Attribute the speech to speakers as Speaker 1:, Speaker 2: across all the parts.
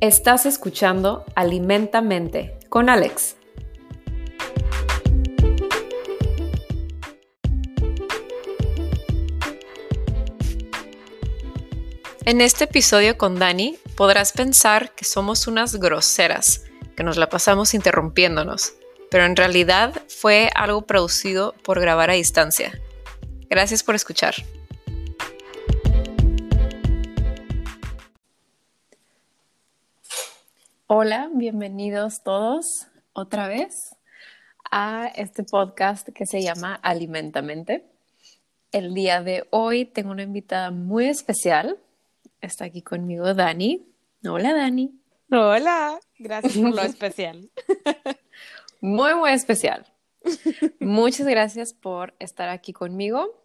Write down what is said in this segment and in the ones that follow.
Speaker 1: Estás escuchando Alimentamente con Alex. En este episodio con Dani podrás pensar que somos unas groseras, que nos la pasamos interrumpiéndonos, pero en realidad fue algo producido por grabar a distancia. Gracias por escuchar. Hola, bienvenidos todos otra vez a este podcast que se llama Alimentamente. El día de hoy tengo una invitada muy especial. Está aquí conmigo Dani. Hola Dani.
Speaker 2: Hola, gracias por lo especial.
Speaker 1: Muy, muy especial. Muchas gracias por estar aquí conmigo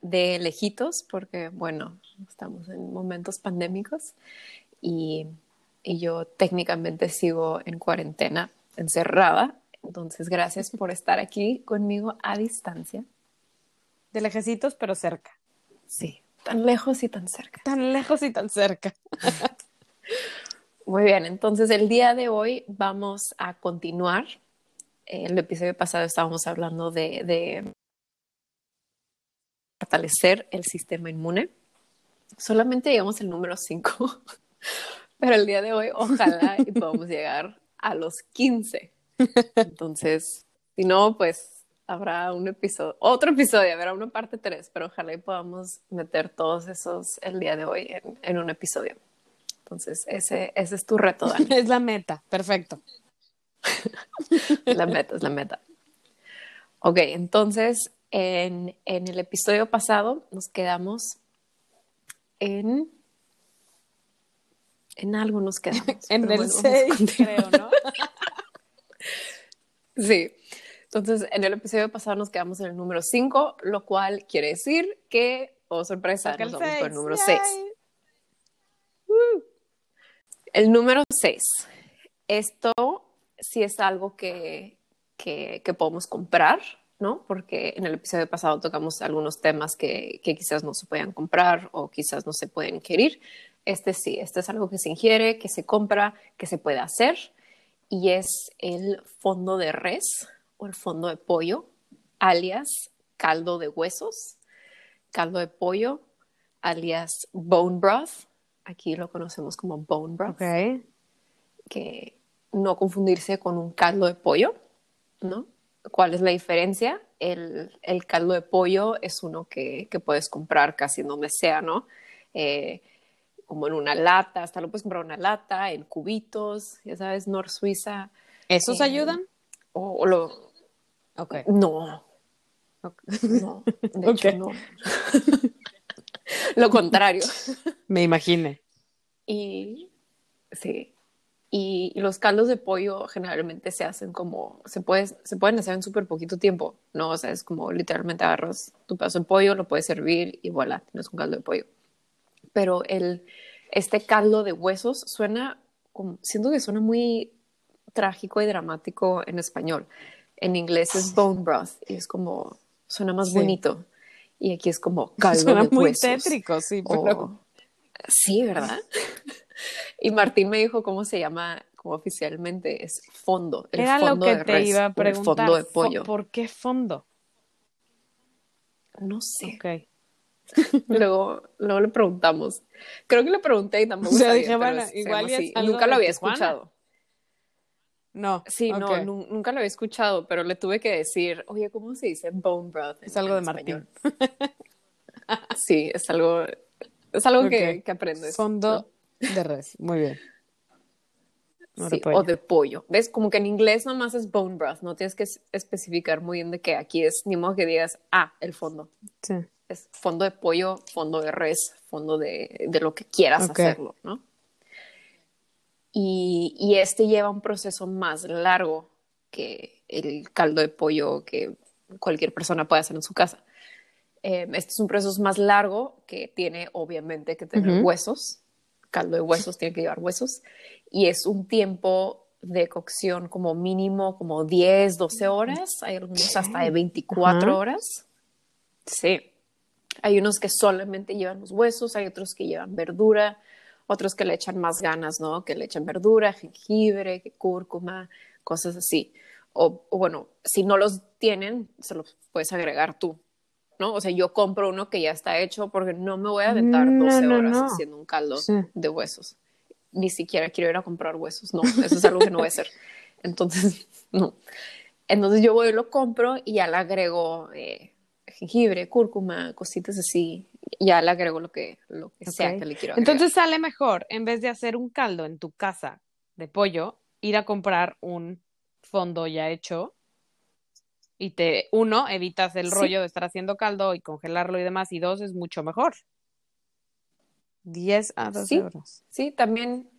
Speaker 1: de lejitos, porque bueno, estamos en momentos pandémicos y y yo técnicamente sigo en cuarentena, encerrada. Entonces, gracias por estar aquí conmigo a distancia.
Speaker 2: De lejecitos, pero cerca.
Speaker 1: Sí, tan lejos y tan cerca.
Speaker 2: Tan lejos y tan cerca.
Speaker 1: Muy bien, entonces el día de hoy vamos a continuar. El episodio pasado estábamos hablando de, de fortalecer el sistema inmune. Solamente llegamos al número 5, pero el día de hoy, ojalá y podamos llegar a los 15. Entonces, si no, pues habrá un episodio, otro episodio, habrá una parte 3, pero ojalá y podamos meter todos esos el día de hoy en, un episodio. Entonces, ese, ese es tu reto, Dani.
Speaker 2: Es la meta, perfecto.
Speaker 1: la meta, es la meta. Ok, entonces, en, en el episodio pasado nos quedamos en en algo nos quedamos.
Speaker 2: en el 6, creo, ¿no?
Speaker 1: sí. Entonces, en el episodio pasado nos quedamos en el número 5, lo cual quiere decir que, oh sorpresa, nos vamos por el número 6. El número 6. Esto sí es algo que, que, que, podemos comprar, ¿no? Porque en el episodio pasado tocamos algunos temas que, que quizás no se puedan comprar o quizás no se pueden ingerir, este sí, este es algo que se ingiere, que se compra, que se puede hacer y es el fondo de res o el fondo de pollo, alias caldo de huesos, caldo de pollo, alias bone broth. Aquí lo conocemos como bone broth. Que no confundirse con un caldo de pollo, ¿no? ¿Cuál es la diferencia? El, caldo de pollo es uno que, puedes comprar casi donde sea, ¿no? Eh, como en una lata, hasta lo puedes comprar una lata, en cubitos, ya sabes, Nor Suiza.
Speaker 2: ¿Esos eh, ayudan?
Speaker 1: O, lo...
Speaker 2: Okay.
Speaker 1: No. No, de hecho no. lo contrario.
Speaker 2: Me imaginé.
Speaker 1: Y sí. Y, los caldos de pollo generalmente se hacen como, se, puede, se pueden hacer en súper poquito tiempo, ¿no? O sea, es como literalmente agarras tu pedazo de pollo, lo puedes servir y voilà, tienes un caldo de pollo pero el, este caldo de huesos suena, como, siento que suena muy trágico y dramático en español. En inglés es bone broth y es como, suena más bonito. Y aquí es como caldo suena de muy
Speaker 2: tétrico, sí, pero...
Speaker 1: Sí, ¿verdad? y Martín me dijo cómo se llama como oficialmente es fondo.
Speaker 2: El Era
Speaker 1: fondo
Speaker 2: lo que te iba a preguntar.
Speaker 1: fondo de pollo.
Speaker 2: ¿Por qué fondo?
Speaker 1: No sé.
Speaker 2: Okay.
Speaker 1: luego, luego le preguntamos. Creo que le pregunté y tampoco
Speaker 2: o dije, bueno, igual
Speaker 1: Nunca lo había escuchado.
Speaker 2: No.
Speaker 1: Sí, no, nunca lo había escuchado, pero le tuve que decir, oye, ¿cómo se dice bone broth?
Speaker 2: Es algo de Martín.
Speaker 1: sí, es algo, es algo que, que, aprendes.
Speaker 2: Fondo de res, muy bien.
Speaker 1: o de pollo. ¿Ves? Como que en inglés nomás es bone broth, no tienes que especificar muy bien de qué. Aquí es ni modo que digas, ah, el fondo.
Speaker 2: Sí
Speaker 1: es fondo de pollo, fondo de res, fondo de, de lo que quieras hacerlo, ¿no? Y, y, este lleva un proceso más largo que el caldo de pollo que cualquier persona puede hacer en su casa. Em, este es un proceso más largo que tiene obviamente que tener huesos. Caldo de huesos tiene que llevar huesos. Y es un tiempo de cocción como mínimo como 10, 12 horas. Hay algunos hasta de 24 horas. Sí. Hay unos que solamente llevan los huesos, hay otros que llevan verdura, otros que le echan más ganas, ¿no? Que le echan verdura, jengibre, cúrcuma, cosas así. O, bueno, si no los tienen, se los puedes agregar tú, ¿no? O sea, yo compro uno que ya está hecho porque no me voy a aventar 12 horas haciendo un caldo de huesos. Ni siquiera quiero ir a comprar huesos, no, eso es algo que no voy a hacer. Entonces, no. Entonces yo voy y lo compro y ya le agrego eh, jengibre, cúrcuma, cositas así. Ya le agrego lo que, lo que sea que le quiero agregar.
Speaker 2: Entonces sale mejor, en vez de hacer un caldo en tu casa de pollo, ir a comprar un fondo ya hecho y te, uno, evitas el rollo de estar haciendo caldo y congelarlo y demás, y dos, es mucho mejor. 10 a 12 horas.
Speaker 1: Sí, también,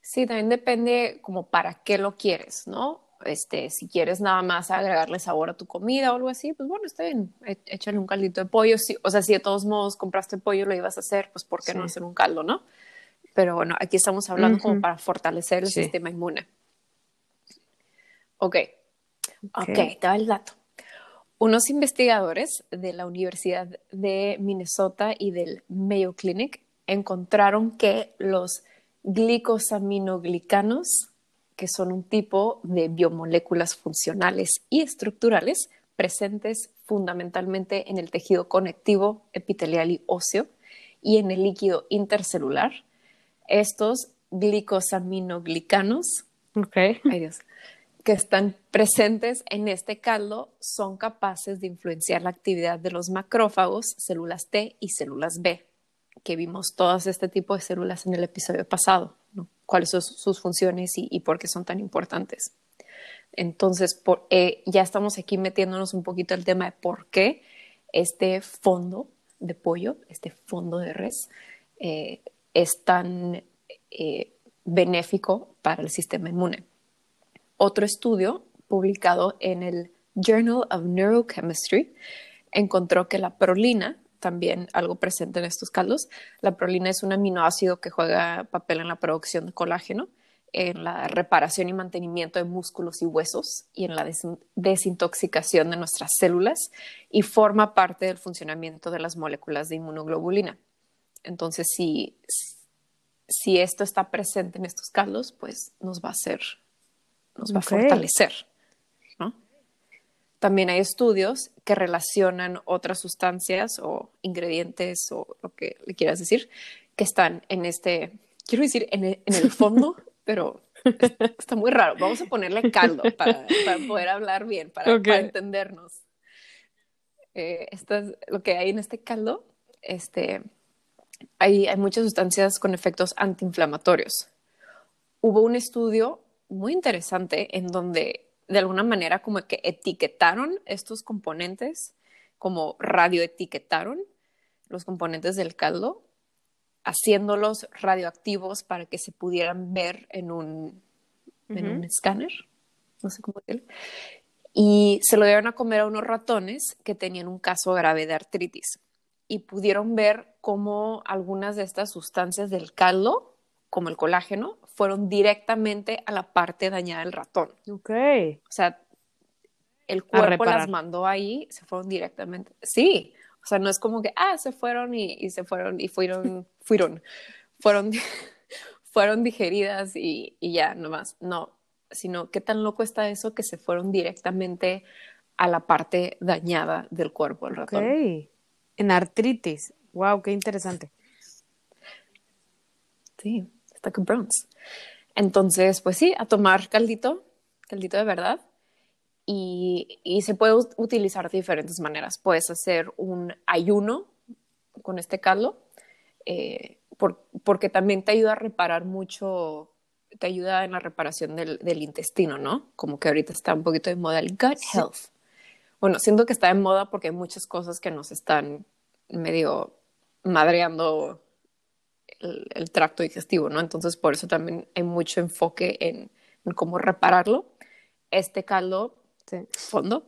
Speaker 1: sí, también depende como para qué lo quieres, ¿no? Este, si quieres nada más agregarle sabor a tu comida o algo así, pues bueno, está bien, e, échale un caldito de pollo. o sea, si de todos modos compraste pollo lo ibas a hacer, pues ¿por qué no hacer un caldo, no? Pero bueno, aquí estamos hablando como para fortalecer el sistema inmune. Ok, ok, te va el dato. Unos investigadores de la Universidad de Minnesota y del Mayo Clinic encontraron que los glicosaminoglicanos, que son un tipo de biomoléculas funcionales y estructurales presentes fundamentalmente en el tejido conectivo, epitelial y óseo y en el líquido intercelular, estos glicosaminoglicanos,
Speaker 2: okay.
Speaker 1: que están presentes en este caldo son capaces de influenciar la actividad de los macrófagos, células T y células B que vimos todas este tipo de células en el episodio pasado, cuáles son sus funciones y, por qué son tan importantes. Entonces, eh, ya estamos aquí metiéndonos un poquito el tema de por qué este fondo de pollo, este fondo de res, eh, es tan eh, benéfico para el sistema inmune. Otro estudio publicado en el Journal of Neurochemistry encontró que la prolina también algo presente en estos caldos. La prolina es un aminoácido que juega papel en la producción de colágeno, en la reparación y mantenimiento de músculos y huesos y en la desintoxicación de nuestras células y forma parte del funcionamiento de las moléculas de inmunoglobulina. Entonces, si, si esto está presente en estos caldos, pues nos va a hacer, nos va a fortalecer. También hay estudios que relacionan otras sustancias o ingredientes o lo que le quieras decir que están en este, quiero decir, en el, fondo, pero está muy raro. Vamos a ponerle caldo para, poder hablar bien, para, entendernos. Eh, esto es lo que hay en este caldo. Este, hay, hay muchas sustancias con efectos antiinflamatorios. Hubo un estudio muy interesante en donde de alguna manera como que etiquetaron estos componentes, como radioetiquetaron los componentes del caldo, haciéndolos radioactivos para que se pudieran ver en un, en un escáner, no sé cómo decirlo. Y se lo dieron a comer a unos ratones que tenían un caso grave de artritis y pudieron ver cómo algunas de estas sustancias del caldo, como el colágeno, fueron directamente a la parte dañada del ratón.
Speaker 2: Ok.
Speaker 1: O sea, el cuerpo las mandó ahí, se fueron directamente. Sí, o sea, no es como que, ah, se fueron y, se fueron y fueron, fueron, fueron, fueron digeridas y, y ya, nomás. No, sino qué tan loco está eso que se fueron directamente a la parte dañada del cuerpo del ratón.
Speaker 2: Ok. En artritis. Wow, qué interesante.
Speaker 1: Sí, está con Bronze. Entonces, pues sí, a tomar caldito, caldito de verdad. Y, y, se puede utilizar de diferentes maneras. Puedes hacer un ayuno con este caldo, eh, porque también te ayuda a reparar mucho, te ayuda en la reparación del, del, intestino, ¿no? Como que ahorita está un poquito de moda el gut health. Bueno, siento que está de moda porque hay muchas cosas que nos están medio madreando el, tracto digestivo, ¿no? Entonces, por eso también hay mucho enfoque en, cómo repararlo. Este caldo, fondo,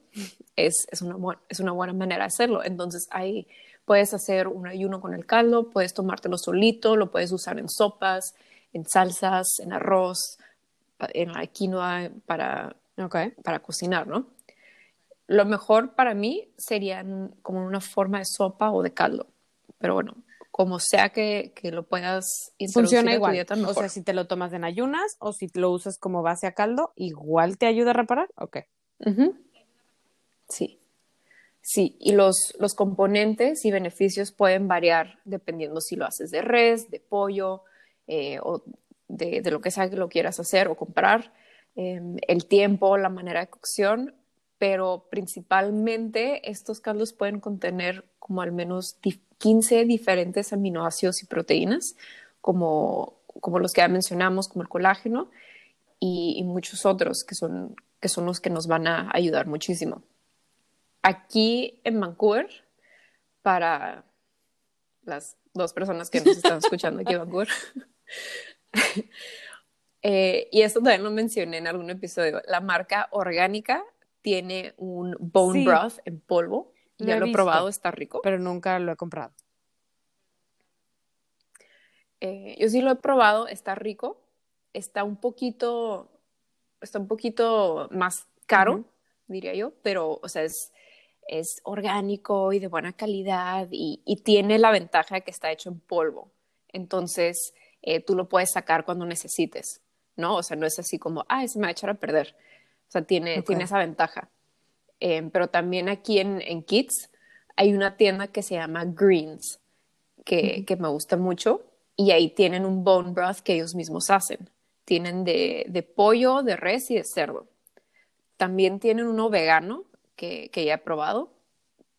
Speaker 1: es, es, una, es una buena manera de hacerlo. Entonces, ahí puedes hacer un ayuno con el caldo, puedes tomártelo solito, lo puedes usar en sopas, en salsas, en arroz, en la quinoa para, para cocinar, ¿no? Lo mejor para mí sería como una forma de sopa o de caldo. Pero bueno, como sea que, que lo puedas introducir
Speaker 2: Funciona
Speaker 1: a tu
Speaker 2: igual. O sea, si te lo tomas en ayunas o si lo usas como base a caldo, igual te ayuda a reparar. Ok.
Speaker 1: Sí. Sí, y los, los componentes y beneficios pueden variar dependiendo si lo haces de res, de pollo eh, o de, de lo que sea que lo quieras hacer o comprar, eh, el tiempo, la manera de cocción, pero principalmente estos caldos pueden contener como al menos di- 15 diferentes aminoácidos y proteínas, como, como los que ya mencionamos, como el colágeno, y, y muchos otros que son, que son los que nos van a ayudar muchísimo. Aquí en Vancouver, para las dos personas que nos están escuchando aquí en Vancouver, eh, y esto también lo mencioné en algún episodio, la marca orgánica tiene un bone
Speaker 2: Sí.
Speaker 1: broth en polvo.
Speaker 2: Lo
Speaker 1: Ya lo he
Speaker 2: visto.
Speaker 1: probado, está rico.
Speaker 2: Pero nunca lo he comprado.
Speaker 1: Eh, yo sí lo he probado, está rico. Está un poquito, está un poquito más caro, diría yo, pero, o sea, es, es orgánico y de buena calidad y, y tiene la ventaja de que está hecho en polvo. Entonces, eh, tú lo puedes sacar cuando necesites, ¿no? O sea, no es así como, ah, se me va a echar a perder. O sea, tiene, tiene esa ventaja. Eh, pero también aquí en, en Kids hay una tienda que se llama Greens, que, que me gusta mucho, y ahí tienen un bone broth que ellos mismos hacen. Tienen de, de pollo, de res y de cerdo. También tienen uno vegano que, que ya he probado,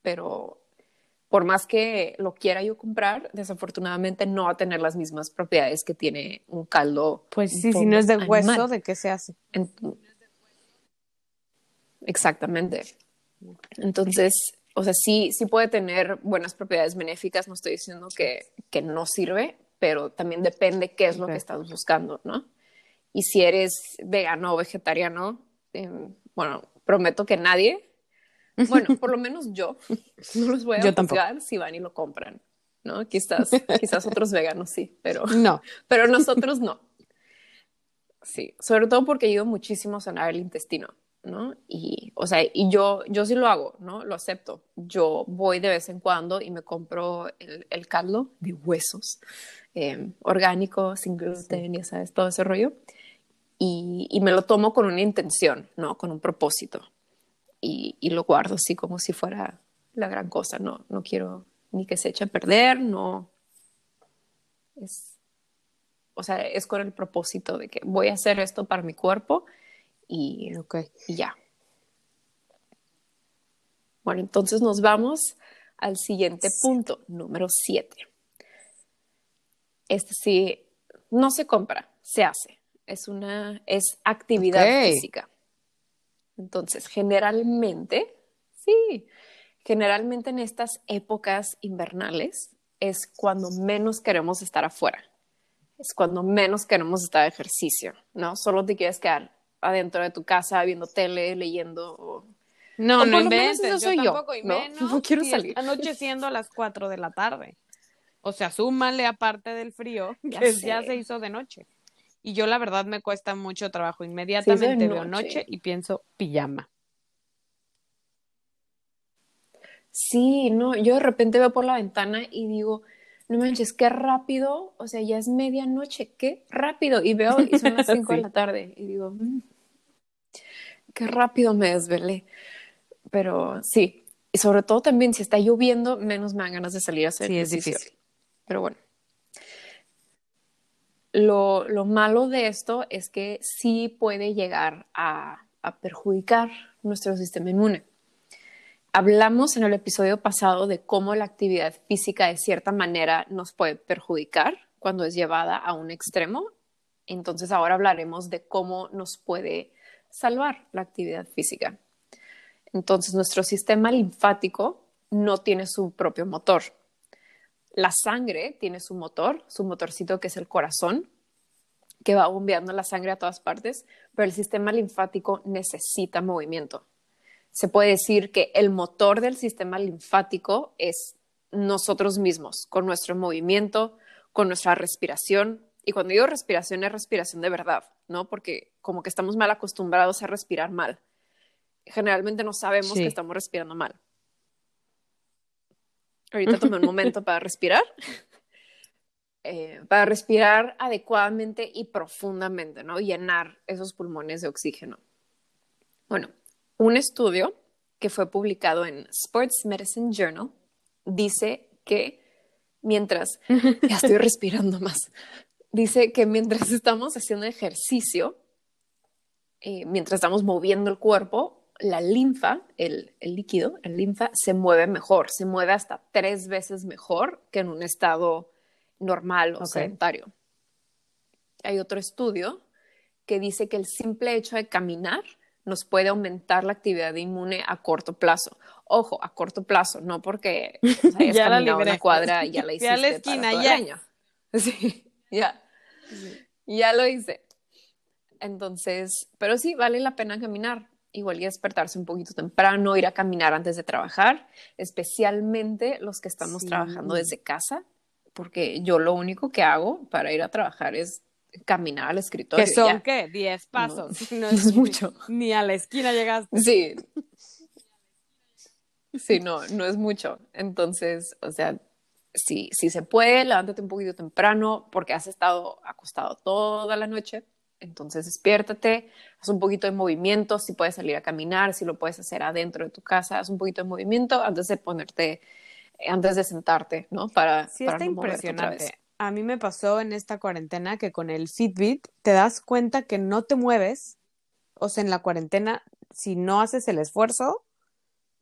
Speaker 1: pero por más que lo quiera yo comprar, desafortunadamente no va a tener las mismas propiedades que tiene un caldo.
Speaker 2: Pues sí, si no es de
Speaker 1: animal.
Speaker 2: hueso, ¿de qué se hace?
Speaker 1: En- Exactamente. Entonces, o sea, sí, sí puede tener buenas propiedades benéficas, no estoy diciendo que, que no sirve, pero también depende qué es lo que estás buscando, ¿no? Y si eres vegano o vegetariano, em, bueno, prometo que nadie, bueno, por lo menos yo, no los voy a
Speaker 2: Yo
Speaker 1: juzgar si van y lo compran, ¿no? Quizás, quizás otros veganos sí, pero
Speaker 2: No.
Speaker 1: pero nosotros no. Sí, sobre todo porque ayuda muchísimo a sanar el intestino, ¿no? Y, o sea, y yo, yo sí lo hago, ¿no? Lo acepto. Yo voy de vez en cuando y me compro el, el caldo de huesos, eh, orgánico, sin gluten, ya sabes, todo ese rollo. Y, y me lo tomo con una intención, ¿no? Con un propósito. Y, y lo guardo así como si fuera la gran cosa, ¿no? No quiero ni que se eche a perder, no. Es, o sea, es con el propósito de que voy a hacer esto para mi cuerpo y,
Speaker 2: Ok.
Speaker 1: y ya. Bueno, entonces nos vamos al siguiente punto, número 7. Este sí, no se compra, se hace. Es una, es actividad física. Entonces, generalmente, sí, generalmente en estas épocas invernales es cuando menos queremos estar afuera. Es cuando menos queremos estar de ejercicio, ¿no? Solo te quieres quedar adentro de tu casa viendo tele, leyendo. o-
Speaker 2: No,
Speaker 1: O
Speaker 2: no inventes,
Speaker 1: eso soy
Speaker 2: yo
Speaker 1: yo,
Speaker 2: tampoco, y
Speaker 1: ¿no?
Speaker 2: menos
Speaker 1: No quiero
Speaker 2: si
Speaker 1: salir.
Speaker 2: anocheciendo a las 4 de la tarde. O sea, súmale aparte del frío,
Speaker 1: Ya
Speaker 2: que
Speaker 1: sé.
Speaker 2: ya se hizo de noche. Y yo la verdad me cuesta mucho trabajo. Inmediatamente veo
Speaker 1: noche.
Speaker 2: y pienso pijama.
Speaker 1: Sí, no, yo de repente veo por la ventana y digo, no manches, qué rápido, o sea, ya es medianoche, qué rápido. Y veo y son las 5 de
Speaker 2: Sí.
Speaker 1: la tarde y digo, "Mm, qué rápido me desvelé. Pero sí, y sobre todo también si está lloviendo, menos me dan ganas de salir a hacer
Speaker 2: Sí, es difícil.
Speaker 1: Pero bueno. Lo, lo malo de esto es que sí puede llegar a, a perjudicar nuestro sistema inmune. Hablamos en el episodio pasado de cómo la actividad física de cierta manera nos puede perjudicar cuando es llevada a un extremo. Entonces ahora hablaremos de cómo nos puede salvar la actividad física. Entonces nuestro sistema linfático no tiene su propio motor. La sangre tiene su motor, su motorcito que es el corazón, que va bombeando la sangre a todas partes, pero el sistema linfático necesita movimiento. Se puede decir que el motor del sistema linfático es nosotros mismos, con nuestro movimiento, con nuestra respiración. Y cuando digo respiración es respiración de verdad, ¿no? Porque como que estamos mal acostumbrados a respirar mal. Generalmente no sabemos
Speaker 2: Sí.
Speaker 1: que estamos respirando mal. Ahorita tomé un momento para respirar eh, para respirar adecuadamente y profundamente, ¿no? Llenar esos pulmones de oxígeno. Bueno, un estudio que fue publicado en Sports Medicine Journal dice que mientras, ya estoy respirando más, dice que mientras estamos haciendo ejercicio, eh, mientras estamos moviendo el cuerpo, la linfa, el, líquido, el linfa, se mueve mejor, se mueve hasta tres veces mejor que en un estado normal o sedentario. Hay otro estudio que dice que el simple hecho de caminar nos puede aumentar la actividad inmune a corto plazo. Ojo, a corto plazo, no porque hayas ya caminado una cuadra y ya la hiciste. Ya la esquina, ya. Sí, ya. Ya lo hice. Entonces, pero sí, vale la pena caminar. Igual y despertarse un poquito temprano, ir a caminar antes de trabajar, especialmente los que estamos trabajando desde casa, porque yo lo único que hago para ir a trabajar es caminar al escritorio.
Speaker 2: ¿Qué son qué? Diez pasos.
Speaker 1: No, es, mucho.
Speaker 2: Ni a la esquina llegaste.
Speaker 1: Sí. Sí, no, no es mucho. Entonces, o sea, si, si se puede, levántate un poquito temprano porque has estado acostado toda la noche. Entonces, despiértate, haz un poquito de movimiento, si puedes salir a caminar, si lo puedes hacer adentro de tu casa, haz un poquito de movimiento antes de ponerte, antes de sentarte, ¿no? Para,
Speaker 2: sí, está impresionante. A mí me pasó en esta cuarentena que con el Fitbit te das cuenta que no te mueves, o sea, en la cuarentena, si no haces el esfuerzo,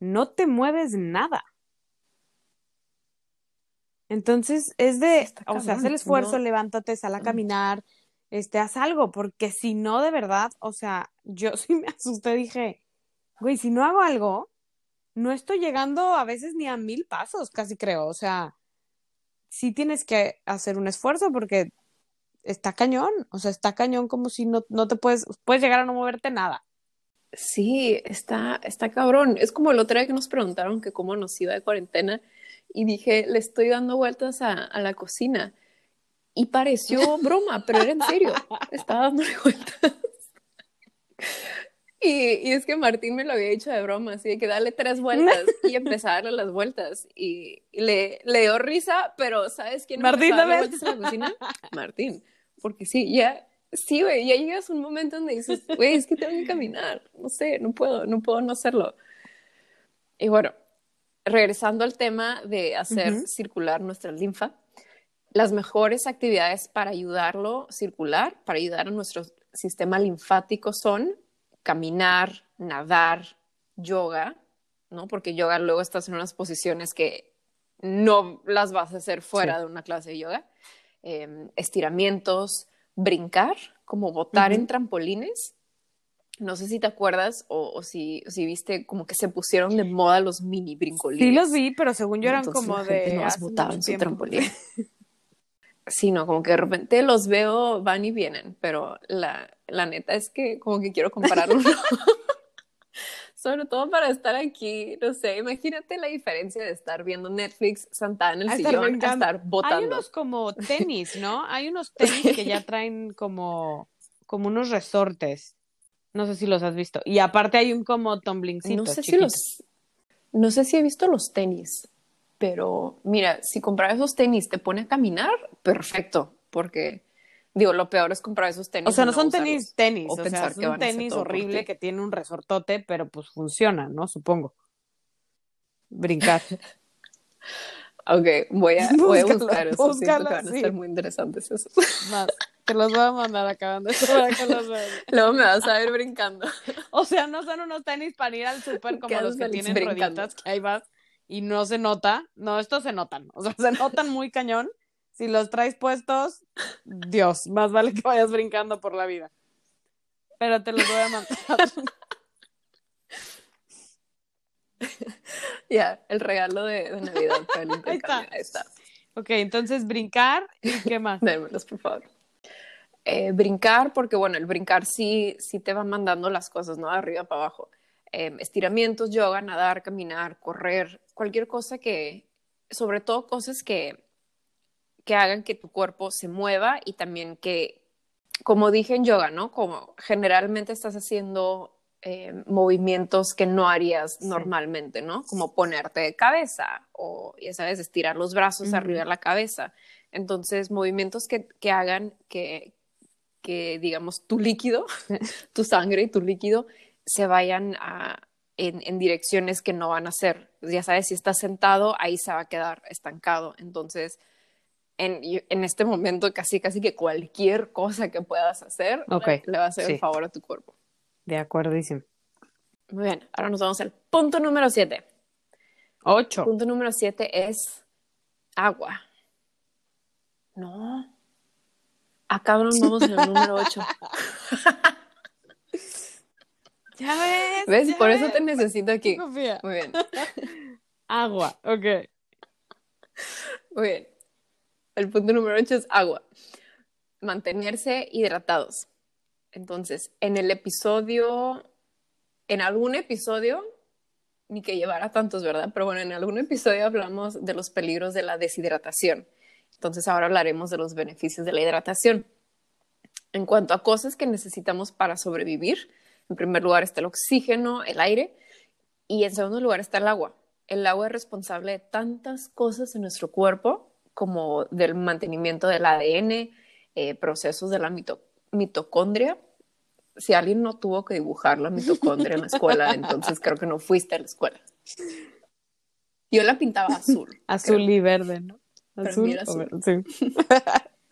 Speaker 2: no te mueves nada. Entonces es de, o sea, haz el esfuerzo, levántate, sal a caminar, este, haz algo, porque si no, de verdad, o sea, yo sí me asusté, dije, güey, si no hago algo, no estoy llegando a veces ni a mil pasos, casi creo, o sea, sí tienes que hacer un esfuerzo porque está cañón, o sea, está cañón como si no, no te puedes, puedes llegar a no moverte nada.
Speaker 1: Sí, está, está cabrón. Es como el otro día que nos preguntaron que cómo nos iba de cuarentena y dije, le estoy dando vueltas a, a la cocina. Y pareció broma, pero era en serio. Estaba dándole vueltas. Y, y, es que Martín me lo había dicho de broma, así de que dale tres vueltas y empezar a darle las vueltas. Y, le, le, dio risa, pero ¿sabes quién
Speaker 2: Martín,
Speaker 1: empezó a vueltas en la cocina? Martín. Porque sí, ya, sí, güey, ya llegas a un momento donde dices, güey, es que tengo que caminar. No sé, no puedo, no puedo no hacerlo. Y bueno, regresando al tema de hacer circular nuestra linfa, las mejores actividades para ayudarlo a circular, para ayudar a nuestro sistema linfático son caminar, nadar, yoga, ¿no? Porque yoga luego estás en unas posiciones que no las vas a hacer fuera de una clase de yoga. Em, estiramientos, brincar, como botar en trampolines, no sé si te acuerdas o, si, si, viste como que se pusieron de moda los mini brincolines.
Speaker 2: Sí los vi, pero según yo eran como de...
Speaker 1: No en su trampolín. sí, no, como que de repente los veo, van y vienen, pero la, la neta es que como que quiero compararlo. Sobre todo para estar aquí, no sé, imagínate la diferencia de estar viendo Netflix sentada en el sillón a estar botando.
Speaker 2: Hay unos como tenis, ¿no? Hay unos tenis que ya traen como, como unos resortes no sé si los has visto. Y aparte hay un como tumblingcito.
Speaker 1: No sé si los. No sé si he visto los tenis, pero mira, si comprar esos tenis te pone a caminar, perfecto, porque digo, lo peor es comprar esos tenis.
Speaker 2: O sea, no, son tenis, tenis, o, sea, es un tenis horrible que tiene un resortote, pero pues funciona, ¿no? Supongo. Brincar.
Speaker 1: ok, voy a, voy a buscar esos. que van a ser muy interesantes esos.
Speaker 2: Te los voy a mandar acabando
Speaker 1: Luego me vas a ir brincando.
Speaker 2: O sea, no son unos tenis para ir al súper como los que tienen rueditas, que ahí vas y no se nota. No, estos se notan. O sea, se notan muy cañón. Si los traes puestos, Dios, más vale que vayas brincando por la vida. Pero te los voy a mandar.
Speaker 1: Ya, el regalo de, Navidad
Speaker 2: Ahí está. Ahí está. Ok, entonces brincar y qué más.
Speaker 1: Démelos, por favor. Eh, brincar, porque bueno, el brincar sí, sí te va mandando las cosas, ¿no? De arriba para abajo. Em, estiramientos, yoga, nadar, caminar, correr, cualquier cosa que, sobre todo cosas que, que hagan que tu cuerpo se mueva y también que, como dije en yoga, ¿no? Como generalmente estás haciendo em, movimientos que no harías normalmente, ¿no? Como ponerte de cabeza o, ya sabes, estirar los brazos arriba de la cabeza Entonces, movimientos que, que hagan que, que, digamos, tu líquido, tu sangre y tu líquido se vayan a, en, en, direcciones que no van a ser. Ya sabes, si estás sentado, ahí se va a quedar estancado. Entonces, en, en este momento, casi, casi que cualquier cosa que puedas hacer
Speaker 2: okay.
Speaker 1: le, va a hacer sí. el favor a tu cuerpo.
Speaker 2: De acuerdísimo.
Speaker 1: Muy bien, ahora nos vamos al punto número 7.
Speaker 2: Ocho.
Speaker 1: Punto número 7 es agua. No. Acá nos vamos en el número 8.
Speaker 2: ya ves.
Speaker 1: ¿Ves?
Speaker 2: Ya
Speaker 1: Por
Speaker 2: ves.
Speaker 1: eso te necesito aquí.
Speaker 2: Confía.
Speaker 1: Muy bien.
Speaker 2: Agua, ok.
Speaker 1: Muy bien. El punto número 8 es agua. Mantenerse hidratados. Entonces, en el episodio, en algún episodio, ni que llevara tantos, ¿verdad? Pero bueno, en algún episodio hablamos de los peligros de la deshidratación. Entonces ahora hablaremos de los beneficios de la hidratación. En cuanto a cosas que necesitamos para sobrevivir, en primer lugar está el oxígeno, el aire, y en segundo lugar está el agua. El agua es responsable de tantas cosas en nuestro cuerpo, como del mantenimiento del ADN, eh, procesos de la mito mitocondria. Si alguien no tuvo que dibujar la mitocondria en la escuela, entonces creo que no fuiste a la escuela. Yo la pintaba azul.
Speaker 2: Azul
Speaker 1: creo.
Speaker 2: y verde, ¿no? Azul,
Speaker 1: era azul.
Speaker 2: o- sí.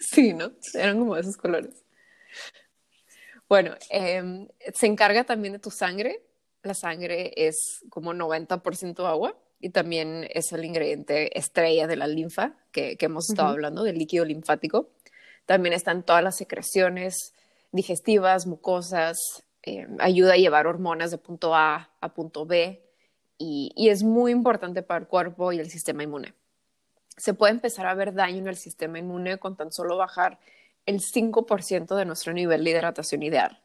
Speaker 1: Sí, ¿no? Eran como esos colores. Bueno, eh, se encarga también de tu sangre. La sangre es como 90% agua y también es el ingrediente estrella de la linfa que, que hemos estado hablando, del líquido linfático. También están todas las secreciones digestivas, mucosas, eh, ayuda a llevar hormonas de punto A a punto B y, y es muy importante para el cuerpo y el sistema inmune se puede empezar a ver daño en el sistema inmune con tan solo bajar el 5% de nuestro nivel de hidratación ideal.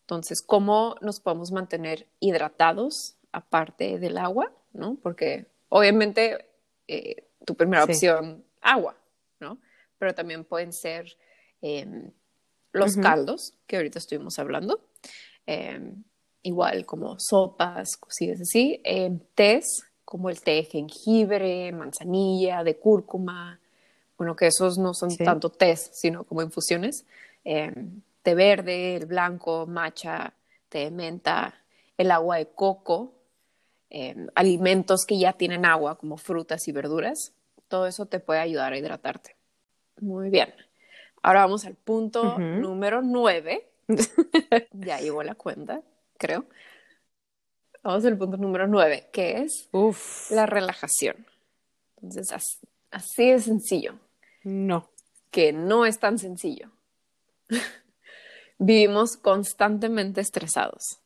Speaker 1: Entonces, ¿cómo nos podemos mantener hidratados aparte del agua? ¿no? Porque obviamente eh, tu primera
Speaker 2: Sí.
Speaker 1: opción, agua, ¿no? Pero también pueden ser eh, los caldos, que ahorita estuvimos hablando, eh, igual como sopas, cosillas así, eh, tés, como el té de jengibre, manzanilla, de cúrcuma, bueno, que esos no son
Speaker 2: Sí.
Speaker 1: tanto tés, sino como infusiones, eh, té verde, el blanco, matcha, té de menta, el agua de coco, eh, alimentos que ya tienen agua, como frutas y verduras, todo eso te puede ayudar a hidratarte. Muy bien. Ahora vamos al punto número 9. ya llevo la cuenta, creo. Vamos al punto número 9, que es
Speaker 2: Uf.
Speaker 1: la relajación. Entonces, as- así de sencillo,
Speaker 2: No.
Speaker 1: que no es tan sencillo. Vivimos constantemente estresados.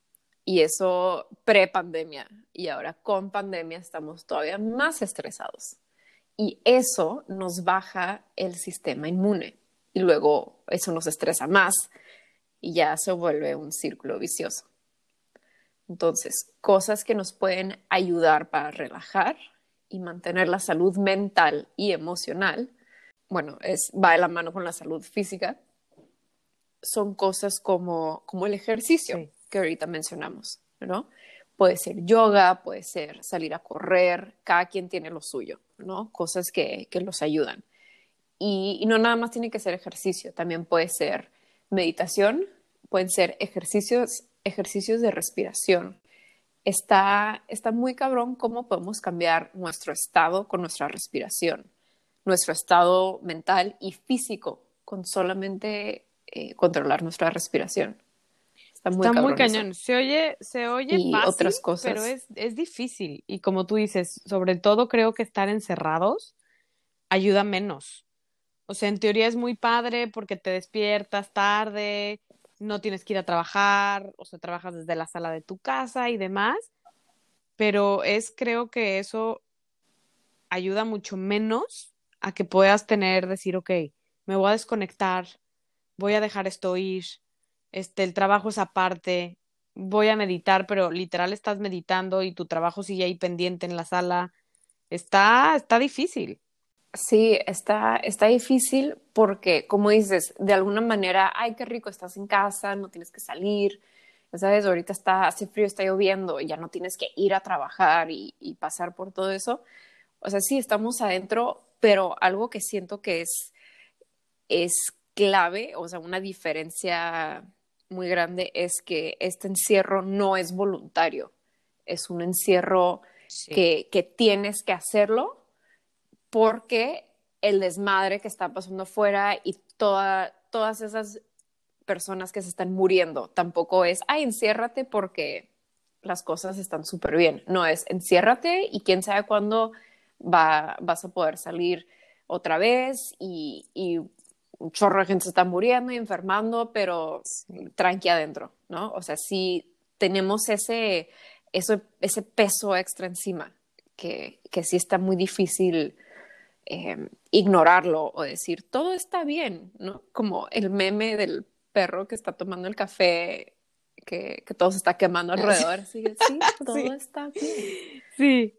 Speaker 1: Y eso pre-pandemia. Y ahora con pandemia estamos todavía más estresados. Y eso nos baja el sistema inmune. Y luego eso nos estresa más y ya se vuelve un círculo vicioso. Entonces, cosas que nos pueden ayudar para relajar y mantener la salud mental y emocional, bueno, es, va de la mano con la salud física, son cosas como, como el ejercicio
Speaker 2: Sí.
Speaker 1: que ahorita mencionamos, ¿no? Puede ser yoga, puede ser salir a correr, cada quien tiene lo suyo, ¿no? Cosas que, que los ayudan. Y, y no nada más tiene que ser ejercicio, también puede ser meditación, pueden ser ejercicios, ejercicios de respiración. Está, está muy cabrón cómo podemos cambiar nuestro estado con nuestra respiración, nuestro estado mental y físico con solamente eh, controlar nuestra respiración. Está muy,
Speaker 2: Está muy cañón. Se oye, se oye
Speaker 1: Y
Speaker 2: fácil,
Speaker 1: otras cosas.
Speaker 2: pero es, es difícil. Y como tú dices, sobre todo creo que estar encerrados ayuda menos. O sea, en teoría es muy padre porque te despiertas tarde, no tienes que ir a trabajar, o sea, trabajas desde la sala de tu casa y demás, pero es creo que eso ayuda mucho menos a que puedas tener, decir, ok, me voy a desconectar, voy a dejar esto ir, este, el trabajo es aparte, voy a meditar, pero literal estás meditando y tu trabajo sigue ahí pendiente en la sala. Está, está difícil.
Speaker 1: Sí, está, está difícil porque, como dices, de alguna manera, ay, qué rico, estás en casa, no tienes que salir, ¿sabes? Ahorita está, hace frío, está lloviendo, ya no tienes que ir a trabajar y, y pasar por todo eso. O sea, sí, estamos adentro, pero algo que siento que es, es clave, o sea, una diferencia muy grande es que este encierro no es voluntario, es un encierro
Speaker 2: Sí.
Speaker 1: que, que tienes que hacerlo porque el desmadre que está pasando afuera y toda, todas esas personas que se están muriendo tampoco es, ay, enciérrate porque las cosas están súper bien. No es, enciérrate y quién sabe cuándo va, vas a poder salir otra vez y, y un chorro de gente se está muriendo y enfermando, pero tranqui adentro, ¿no? O sea, sí tenemos ese, eso, ese peso extra encima que, que sí está muy difícil eh, ignorarlo o decir todo está bien, ¿no? Como el meme del perro que está tomando el café, que, que todo se está quemando alrededor. Así que sí, todo
Speaker 2: Sí.
Speaker 1: está bien.
Speaker 2: Sí.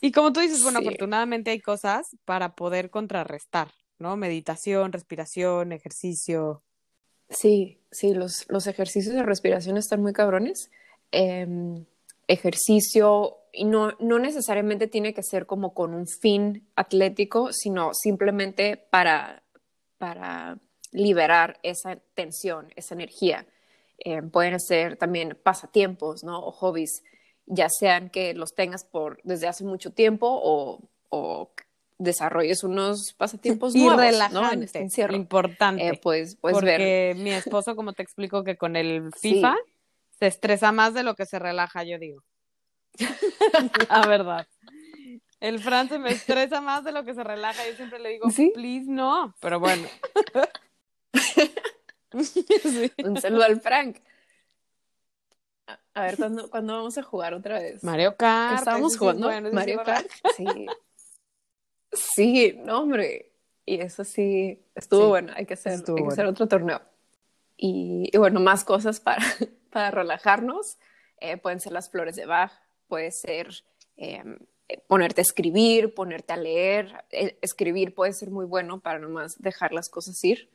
Speaker 2: Y como tú dices, bueno,
Speaker 1: Sí.
Speaker 2: afortunadamente hay cosas para poder contrarrestar, ¿no? Meditación, respiración, ejercicio.
Speaker 1: Sí, sí, los, los ejercicios de respiración están muy cabrones. Em, ejercicio, y no, no necesariamente tiene que ser como con un fin atlético, sino simplemente para, para liberar esa tensión, esa energía. Em, pueden ser también pasatiempos, ¿no? O hobbies, ya sean que los tengas por desde hace mucho tiempo o, o desarrolles unos pasatiempos
Speaker 2: Y
Speaker 1: nuevos, ¿no? En este encierro.
Speaker 2: importante.
Speaker 1: Eh, pues, pues ver
Speaker 2: porque mi esposo, como te explico, que con el
Speaker 1: Sí.
Speaker 2: FIFA se estresa más de lo que se relaja, yo digo. La verdad. El Fran se me estresa más de lo que se relaja. Yo siempre le digo,
Speaker 1: ¿Sí?
Speaker 2: please no. Pero bueno. Sí.
Speaker 1: Un saludo al Frank. A, ver, ¿cuándo, ¿cuándo vamos a jugar otra vez?
Speaker 2: Mario
Speaker 1: ¿Qué
Speaker 2: Kart.
Speaker 1: estábamos
Speaker 2: ese sí
Speaker 1: jugando?
Speaker 2: bueno,
Speaker 1: Mario. Kart. Sí. Sí, no, hombre. Y eso sí, estuvo
Speaker 2: Sí,
Speaker 1: bueno. Hay que hacer, hay que
Speaker 2: bueno.
Speaker 1: hacer otro torneo. Y, y bueno, más cosas para, para relajarnos. Eh, pueden ser las flores de Bach, puede ser eh, ponerte a escribir, ponerte a leer. Eh, escribir puede ser muy bueno para nomás dejar las cosas ir.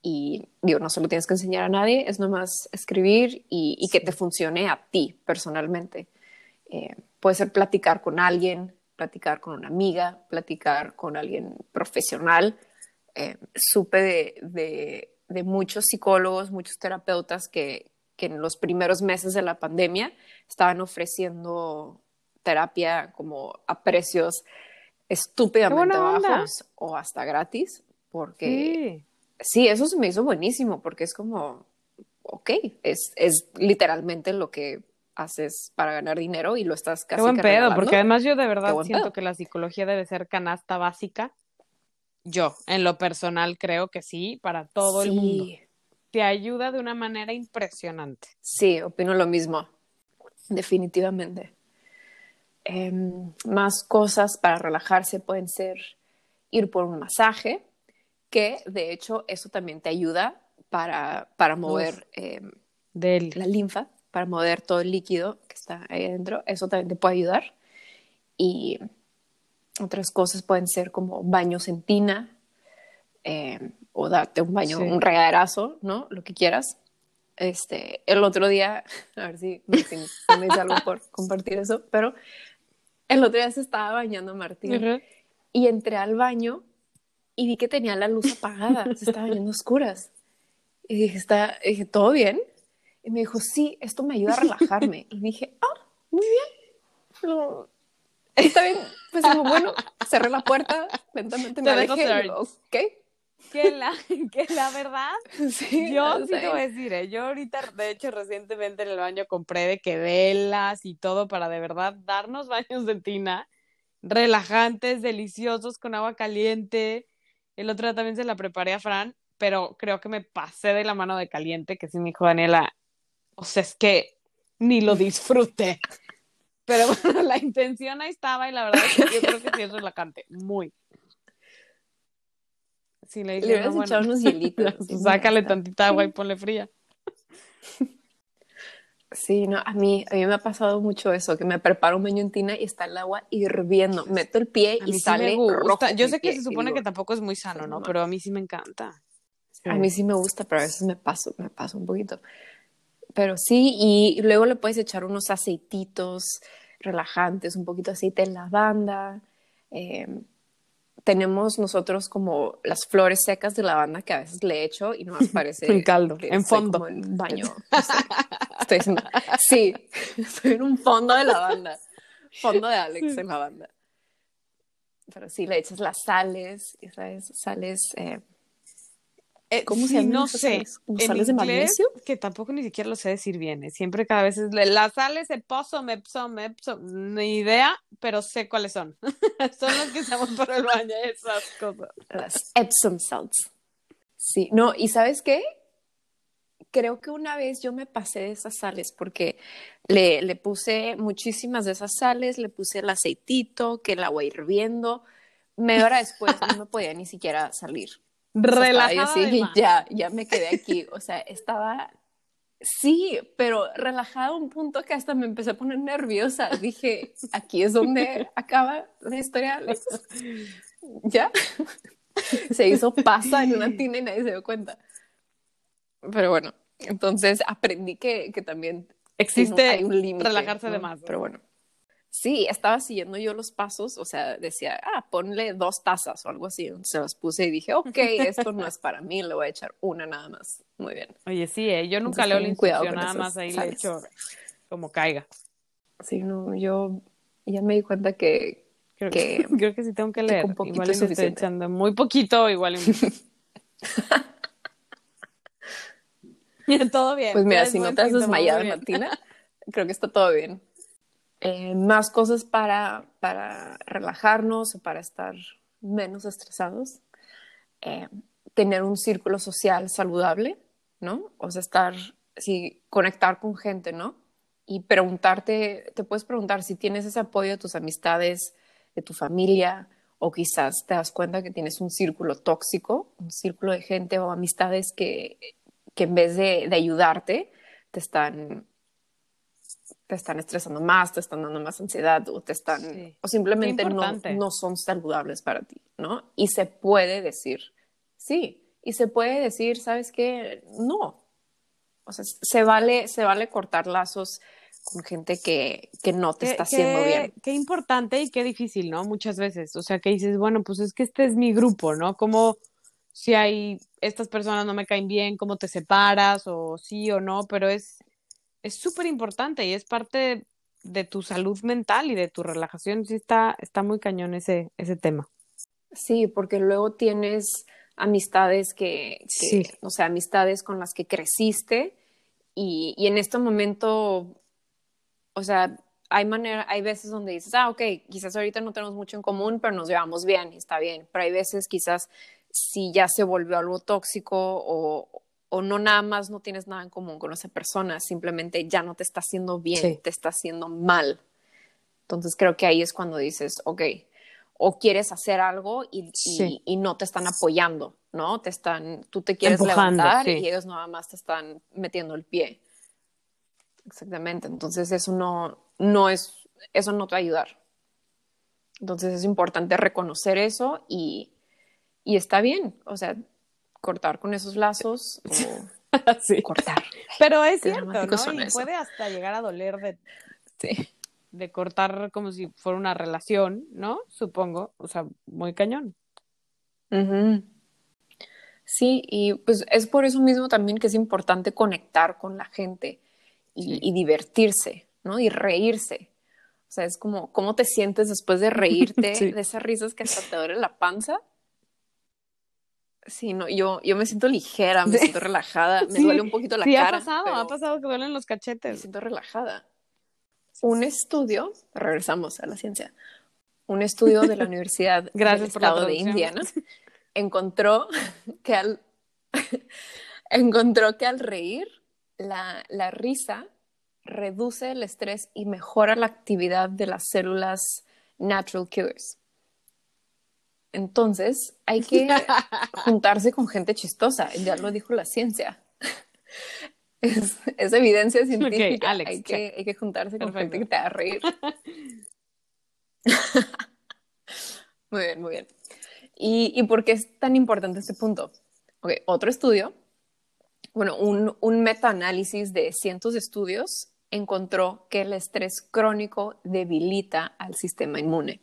Speaker 1: Y digo, no se lo tienes que enseñar a nadie, es nomás escribir y, y que te funcione a ti personalmente. Eh, puede ser platicar con alguien, platicar con una amiga, platicar con alguien profesional. Eh, supe de, de, de muchos psicólogos, muchos terapeutas que, que en los primeros meses de la pandemia estaban ofreciendo terapia como a precios estúpidamente bajos o hasta gratis, porque
Speaker 2: Sí.
Speaker 1: Sí, eso se me hizo buenísimo, porque es como, ok, es, es literalmente lo que haces para ganar dinero y lo estás casi
Speaker 2: Qué buen pedo,
Speaker 1: regalando.
Speaker 2: porque además yo de verdad siento
Speaker 1: pedo.
Speaker 2: que la psicología debe ser canasta básica. Yo, en lo personal, creo que sí, para todo el
Speaker 1: Sí,
Speaker 2: mundo. Te ayuda de una manera impresionante.
Speaker 1: Sí, opino lo mismo, definitivamente. Em, más cosas para relajarse pueden ser ir por un masaje, que de hecho eso también te ayuda para, para mover
Speaker 2: Del...
Speaker 1: la linfa, para mover todo el líquido que está ahí adentro. Eso también te puede ayudar. Y otras cosas pueden ser como baños en tina eh, o darte un baño,
Speaker 2: Sí.
Speaker 1: un regaderazo, ¿no? Lo que quieras. Este, el otro día, a ver si, si me dice algo por compartir eso, pero el otro día se estaba bañando Martín y entré al baño y vi que tenía la luz apagada, se estaba a oscuras. Y dije, ¿está, dije, ¿todo bien? Y me dijo, sí, esto me ayuda a relajarme. Y dije, ah, muy bien. Pero, Está bien. Pues digo, bueno, cerré la puerta, lentamente me
Speaker 2: Te
Speaker 1: alejé. digo, ok.
Speaker 2: Que la, que la verdad,
Speaker 1: Sí,
Speaker 2: yo
Speaker 1: está
Speaker 2: sí te
Speaker 1: bien.
Speaker 2: voy a decir, ¿eh? yo ahorita, de hecho, recientemente en el baño compré de que velas y todo para de verdad darnos baños de tina, relajantes, deliciosos, con agua caliente. El otro día también se la preparé a Fran, pero creo que me pasé de la mano de caliente, que sí me dijo Daniela, o sea, es que ni lo disfruté. Pero bueno, la intención ahí estaba y la verdad es que yo creo que sí es relajante, muy. Sí, le
Speaker 1: Le
Speaker 2: dije,
Speaker 1: hubieras
Speaker 2: no,
Speaker 1: echado
Speaker 2: bueno.
Speaker 1: unos hielitos.
Speaker 2: Sácale tantita agua y ponle fría.
Speaker 1: Sí, no, a mí, a mí me ha pasado mucho eso, que me preparo un baño en tina y está el agua hirviendo. Meto el pie
Speaker 2: A
Speaker 1: y
Speaker 2: mí sí
Speaker 1: sale
Speaker 2: me gusta.
Speaker 1: rojo
Speaker 2: Yo sé que se supone que tampoco es muy sano, ¿no?
Speaker 1: no.
Speaker 2: Pero a mí sí me encanta.
Speaker 1: A mí sí me gusta, pero a veces me paso, me paso un poquito. Pero sí, y luego le puedes echar unos aceititos relajantes, un poquito de aceite de lavanda. eh, tenemos nosotros como las flores secas de lavanda que a veces le echo y no me parece
Speaker 2: un caldo, en fondo.
Speaker 1: como en baño. no sé. Estoy haciendo- sí, estoy en un fondo de lavanda, fondo de Alex en lavanda. Pero sí, le echas las sales, y sabes, sales, eh,
Speaker 2: Eh,
Speaker 1: ¿cómo
Speaker 2: sí,
Speaker 1: se llaman
Speaker 2: no sé.
Speaker 1: sales? ¿Como
Speaker 2: En
Speaker 1: sales de magnesio?
Speaker 2: que tampoco ni siquiera lo sé decir bien. ¿eh? Siempre cada vez es las sales Epsom, Epsom, Epsom, ni idea, pero sé cuáles son. son las que usamos para el baño, esas cosas.
Speaker 1: Las Epsom salts. Sí, no, ¿y sabes qué? Creo que una vez yo me pasé de esas sales porque le, le puse muchísimas de esas sales, le puse el aceitito, que el agua hirviendo. Media hora después no me podía ni siquiera salir. Yo
Speaker 2: Relajada
Speaker 1: ya, ya me quedé aquí. O sea, estaba, sí, pero relajada a un punto que hasta me empecé a poner nerviosa. Dije, aquí es donde acaba la historia. Ya. Se hizo pasa en una tina y nadie se dio cuenta. Pero bueno, entonces aprendí que, que también
Speaker 2: Existe
Speaker 1: hay un límite.
Speaker 2: relajarse
Speaker 1: ¿no?
Speaker 2: de más.
Speaker 1: Pero bueno. Sí, estaba siguiendo yo los pasos, o sea, decía, ah, ponle dos tazas o algo así. Se los puse y dije, ok, esto no es para mí, le voy a echar una nada más. Muy bien.
Speaker 2: Oye, sí, ¿eh? yo nunca
Speaker 1: Entonces,
Speaker 2: leo la instrucción, nada más ahí le echo como caiga.
Speaker 1: Sí, no, yo ya me di cuenta que,
Speaker 2: Creo
Speaker 1: que
Speaker 2: que, creo que sí tengo que
Speaker 1: que
Speaker 2: leer.
Speaker 1: con poquito
Speaker 2: igual
Speaker 1: es
Speaker 2: estoy echando muy poquito, igual todo bien.
Speaker 1: Pues mira, si no te has desmayado. Martina, creo que está todo bien. Eh, más cosas para, para relajarnos o para estar menos estresados. Eh, tener un círculo social saludable, ¿no? O sea, estar, sí, conectar con gente, ¿no? Y preguntarte, te puedes preguntar si tienes ese apoyo de tus amistades, de tu familia, o quizás te das cuenta que tienes un círculo tóxico, un círculo de gente o amistades que, que en vez de, de ayudarte, te están, te están estresando más, te están dando más ansiedad o te están,
Speaker 2: Sí.
Speaker 1: o simplemente no, no son saludables para ti, ¿no? Y se puede decir, sí, y se puede decir, ¿sabes qué? No. O sea, se vale, se vale cortar lazos con gente que, que no te
Speaker 2: Qué-
Speaker 1: está haciendo
Speaker 2: qué-
Speaker 1: bien.
Speaker 2: Qué importante y qué difícil, ¿no? Muchas veces. O sea, que dices, bueno, pues es que este es mi grupo, ¿no? Como si hay estas personas no me caen bien, cómo te separas o sí o no, pero es es súper importante y es parte de tu salud mental y de tu relajación. Sí está está muy cañón ese ese tema.
Speaker 1: Sí, porque luego tienes amistades que, que
Speaker 2: Sí.
Speaker 1: o sea, amistades con las que creciste y, y en este momento, o sea, hay manera, hay veces donde dices, ah, ok, quizás ahorita no tenemos mucho en común, pero nos llevamos bien está bien. Pero hay veces quizás si ya se volvió algo tóxico o, o no nada más no tienes nada en común con esa persona, simplemente ya no te está haciendo bien,
Speaker 2: Sí.
Speaker 1: te está haciendo mal. Entonces creo que ahí es cuando dices, ok, o quieres hacer algo y, y no te están apoyando, ¿no? Te están, tú te quieres
Speaker 2: Empujando,
Speaker 1: levantar
Speaker 2: sí.
Speaker 1: y ellos nada más te están metiendo el pie. Exactamente. Entonces eso no, no es, eso no te va a ayudar. Entonces es importante reconocer eso y, y está bien, o sea, cortar con esos lazos o
Speaker 2: Sí.
Speaker 1: cortar.
Speaker 2: Pero es
Speaker 1: Qué
Speaker 2: cierto, ¿no? Y puede hasta llegar a doler de,
Speaker 1: Sí.
Speaker 2: de cortar como si fuera una relación, ¿no? Supongo. O sea, muy cañón.
Speaker 1: Sí, y pues es por eso mismo también que es importante conectar con la gente y,
Speaker 2: Sí.
Speaker 1: y divertirse, ¿no? Y reírse. O sea, es como, ¿cómo te sientes después de reírte
Speaker 2: Sí.
Speaker 1: de esas risas que hasta te duele la panza? Sí, no, yo, yo me siento ligera, me siento relajada, me
Speaker 2: Sí,
Speaker 1: duele un poquito la
Speaker 2: sí,
Speaker 1: cara.
Speaker 2: ha pasado,
Speaker 1: pero
Speaker 2: ha pasado que duelen los
Speaker 1: Me
Speaker 2: cachetes.
Speaker 1: siento relajada. Un estudio, regresamos a la ciencia, un estudio de la Universidad
Speaker 2: Gracias
Speaker 1: del
Speaker 2: por
Speaker 1: Estado de. Indiana encontró que al, encontró que al reír, la, la risa reduce el estrés y mejora la actividad de las células natural killers. Entonces, hay que juntarse con gente chistosa, ya lo dijo la ciencia. Es, es evidencia científica.
Speaker 2: Alex,
Speaker 1: hay, que, hay que juntarse con
Speaker 2: Perfecto.
Speaker 1: gente que te haga reír. muy bien, muy bien. ¿Y, ¿Y por qué es tan importante este punto? Otro estudio, bueno, un, un metaanálisis de cientos de estudios encontró que el estrés crónico debilita al sistema inmune.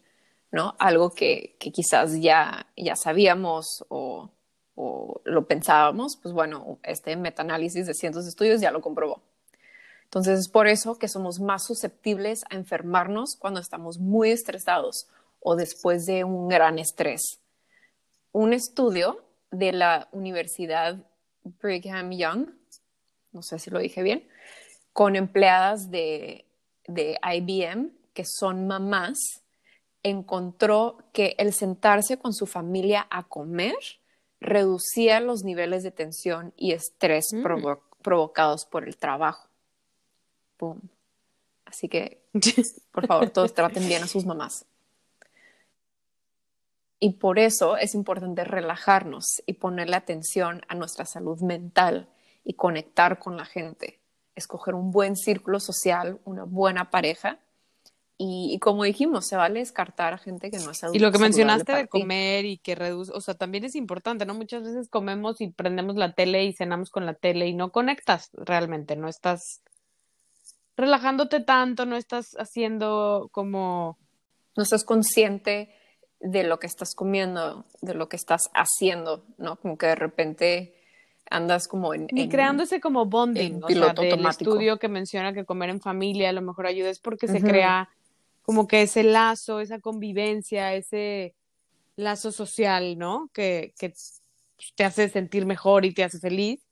Speaker 1: ¿No? Algo que, que quizás ya, ya sabíamos o, o lo pensábamos, pues bueno, este metaanálisis de cientos de estudios ya lo comprobó. Entonces es por eso que somos más susceptibles a enfermarnos cuando estamos muy estresados o después de un gran estrés. Un estudio de la Universidad Brigham Young, no sé si lo dije bien, con empleadas de, de IBM que son mamás, encontró que el sentarse con su familia a comer reducía los niveles de tensión y estrés
Speaker 2: Mm.
Speaker 1: provo- provocados por el trabajo. Boom. Así que, por favor, todos traten bien a sus mamás. Y por eso es importante relajarnos y ponerle atención a nuestra salud mental y conectar con la gente. Escoger un buen círculo social, una buena pareja. Y, y como dijimos, se vale descartar a gente que no es
Speaker 2: Y lo que mencionaste de comer y que reduce, o sea, también es importante, ¿no? Muchas veces comemos y prendemos la tele y cenamos con la tele y no conectas realmente, no estás relajándote tanto, no estás haciendo como
Speaker 1: no estás consciente de lo que estás comiendo, de lo que estás haciendo, ¿no? Como que de repente andas como en...
Speaker 2: ni
Speaker 1: en-
Speaker 2: creando ese como bonding, o sea, del
Speaker 1: automático.
Speaker 2: estudio que menciona que comer en familia a lo mejor ayuda es porque se crea como que ese lazo, esa convivencia, ese lazo social, ¿no? Que, que te hace sentir mejor y te hace feliz.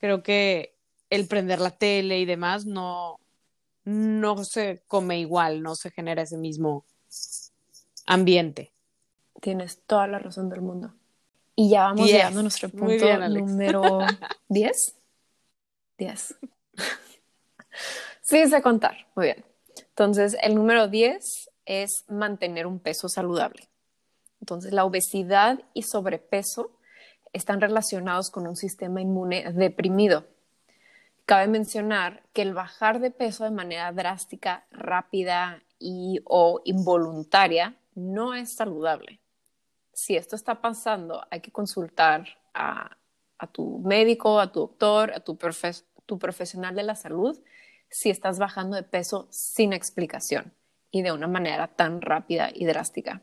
Speaker 2: Creo que el prender la tele y demás no, no se come igual, no se genera ese mismo ambiente.
Speaker 1: Tienes toda la razón del mundo. Y ya vamos
Speaker 2: Diez.
Speaker 1: llegando a nuestro punto
Speaker 2: bien,
Speaker 1: número 10. 10. Sí, sé contar. Muy bien. Entonces, el número 10 es mantener un peso saludable. Entonces, la obesidad y sobrepeso están relacionados con un sistema inmune deprimido. Cabe mencionar que el bajar de peso de manera drástica, rápida y o involuntaria no es saludable. Si esto está pasando, hay que consultar a, tu médico, a tu doctor, a tu profesional de la salud si estás bajando de peso sin explicación y de una manera tan rápida y drástica.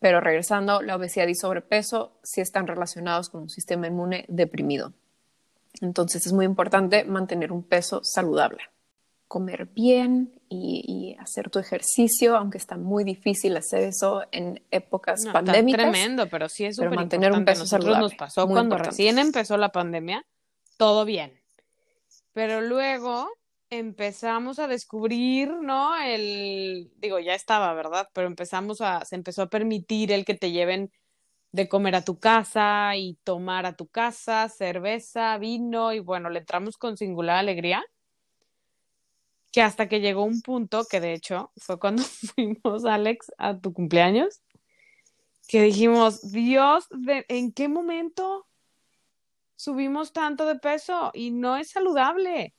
Speaker 1: Pero regresando, la obesidad y sobrepeso sí están relacionados con un sistema inmune deprimido. Entonces es muy importante mantener un peso saludable, comer bien y, y hacer tu ejercicio, aunque está muy difícil hacer eso en épocas
Speaker 2: No, está
Speaker 1: pandémicas.
Speaker 2: tremendo, pero sí es
Speaker 1: pero
Speaker 2: súper
Speaker 1: mantener un peso
Speaker 2: Nosotros nos
Speaker 1: saludable,
Speaker 2: pasó
Speaker 1: muy
Speaker 2: cuando
Speaker 1: importante.
Speaker 2: recién empezó la pandemia, todo bien. Pero luego empezamos a descubrir, ¿no? El, digo, ya estaba, ¿verdad? Pero empezamos a, se empezó a permitir el que te lleven de comer a tu casa y tomar a tu casa, cerveza, vino, y bueno, le entramos con singular alegría. Que hasta que llegó un punto, que de hecho fue cuando fuimos, Alex, a tu cumpleaños, que dijimos, Dios, ¿de- ¿en qué momento subimos tanto de peso? Y no es saludable.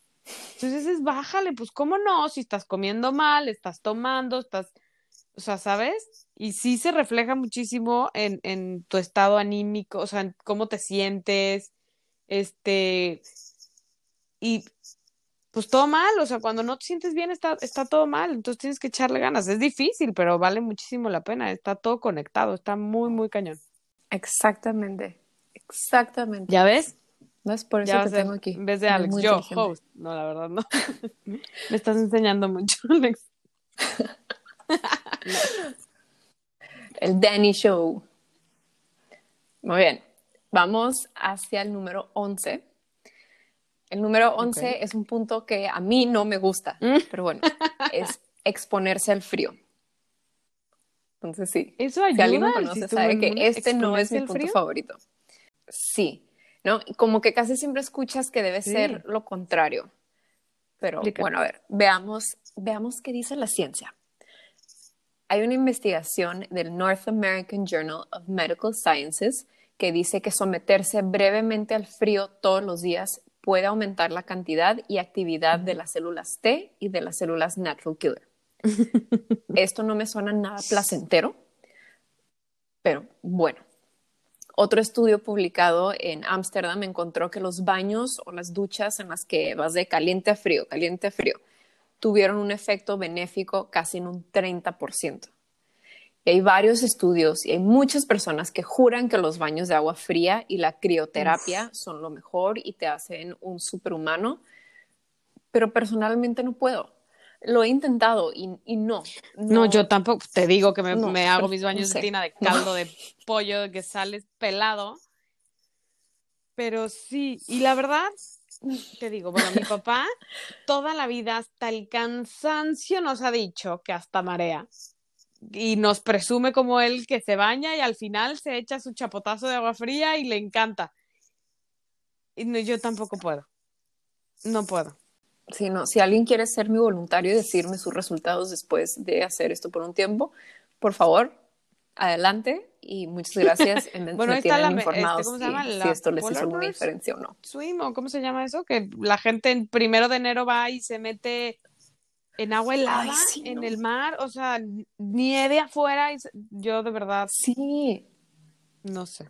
Speaker 2: Entonces es bájale, pues cómo no, si estás comiendo mal, estás tomando, estás, o sea, ¿sabes? Y sí se refleja muchísimo en, en tu estado anímico, o sea, en cómo te sientes, este, y pues todo mal, o sea, cuando no te sientes bien está, está todo mal, entonces tienes que echarle ganas. Es difícil, pero vale muchísimo la pena, está todo conectado, está muy, muy cañón.
Speaker 1: Exactamente, exactamente.
Speaker 2: ¿Ya ves?
Speaker 1: ¿No es por eso
Speaker 2: Ya
Speaker 1: que tengo aquí?
Speaker 2: en vez de Alex,
Speaker 1: muy
Speaker 2: yo, host. No, la verdad no. Me estás enseñando mucho, Alex.
Speaker 1: El Danny Show. Muy bien. Vamos hacia el número 11. El número 11
Speaker 2: Ok.
Speaker 1: es un punto que a mí no me gusta,
Speaker 2: Mm.
Speaker 1: pero bueno, es exponerse al frío. Entonces sí,
Speaker 2: Eso
Speaker 1: si alguien me
Speaker 2: ayuda
Speaker 1: conoce sabe que este no es mi punto
Speaker 2: frío.
Speaker 1: favorito. Sí, ¿no? Como que casi siempre escuchas que debe
Speaker 2: Sí.
Speaker 1: ser lo contrario. Pero bueno, a ver, veamos, veamos qué dice la ciencia. Hay una investigación del North American Journal of Medical Sciences que dice que someterse brevemente al frío todos los días puede aumentar la cantidad y actividad de las células T y de las células natural killer. Esto no me suena nada placentero, pero bueno. Otro estudio publicado en Ámsterdam encontró que los baños o las duchas en las que vas de caliente a frío, caliente a frío, tuvieron un efecto benéfico casi en un 30%. Y hay varios estudios y hay muchas personas que juran que los baños de agua fría y la crioterapia son lo mejor y te hacen un superhumano, pero personalmente no puedo. Lo he intentado y, no,
Speaker 2: no, yo tampoco. Te digo que me, hago mis baños de tina de caldo de pollo que sales pelado. Pero sí, y la verdad, te digo, bueno, mi papá toda la vida hasta el cansancio nos ha dicho que hasta marea. Y nos presume como él que se baña y al final se echa su chapotazo de agua fría y le encanta. Y yo tampoco puedo. No puedo.
Speaker 1: Sí, no. Si alguien quiere ser mi voluntario y decirme sus resultados después de hacer esto por un tiempo, por favor, adelante y muchas gracias. En
Speaker 2: bueno, está la, este, informados ¿cómo se llama?
Speaker 1: si esto les hizo alguna diferencia o no.
Speaker 2: Swim, o ¿cómo se llama eso? Que la gente el primero de enero va y se mete en agua helada en el mar, o sea, nieve afuera y yo de verdad.
Speaker 1: Sí.
Speaker 2: No sé.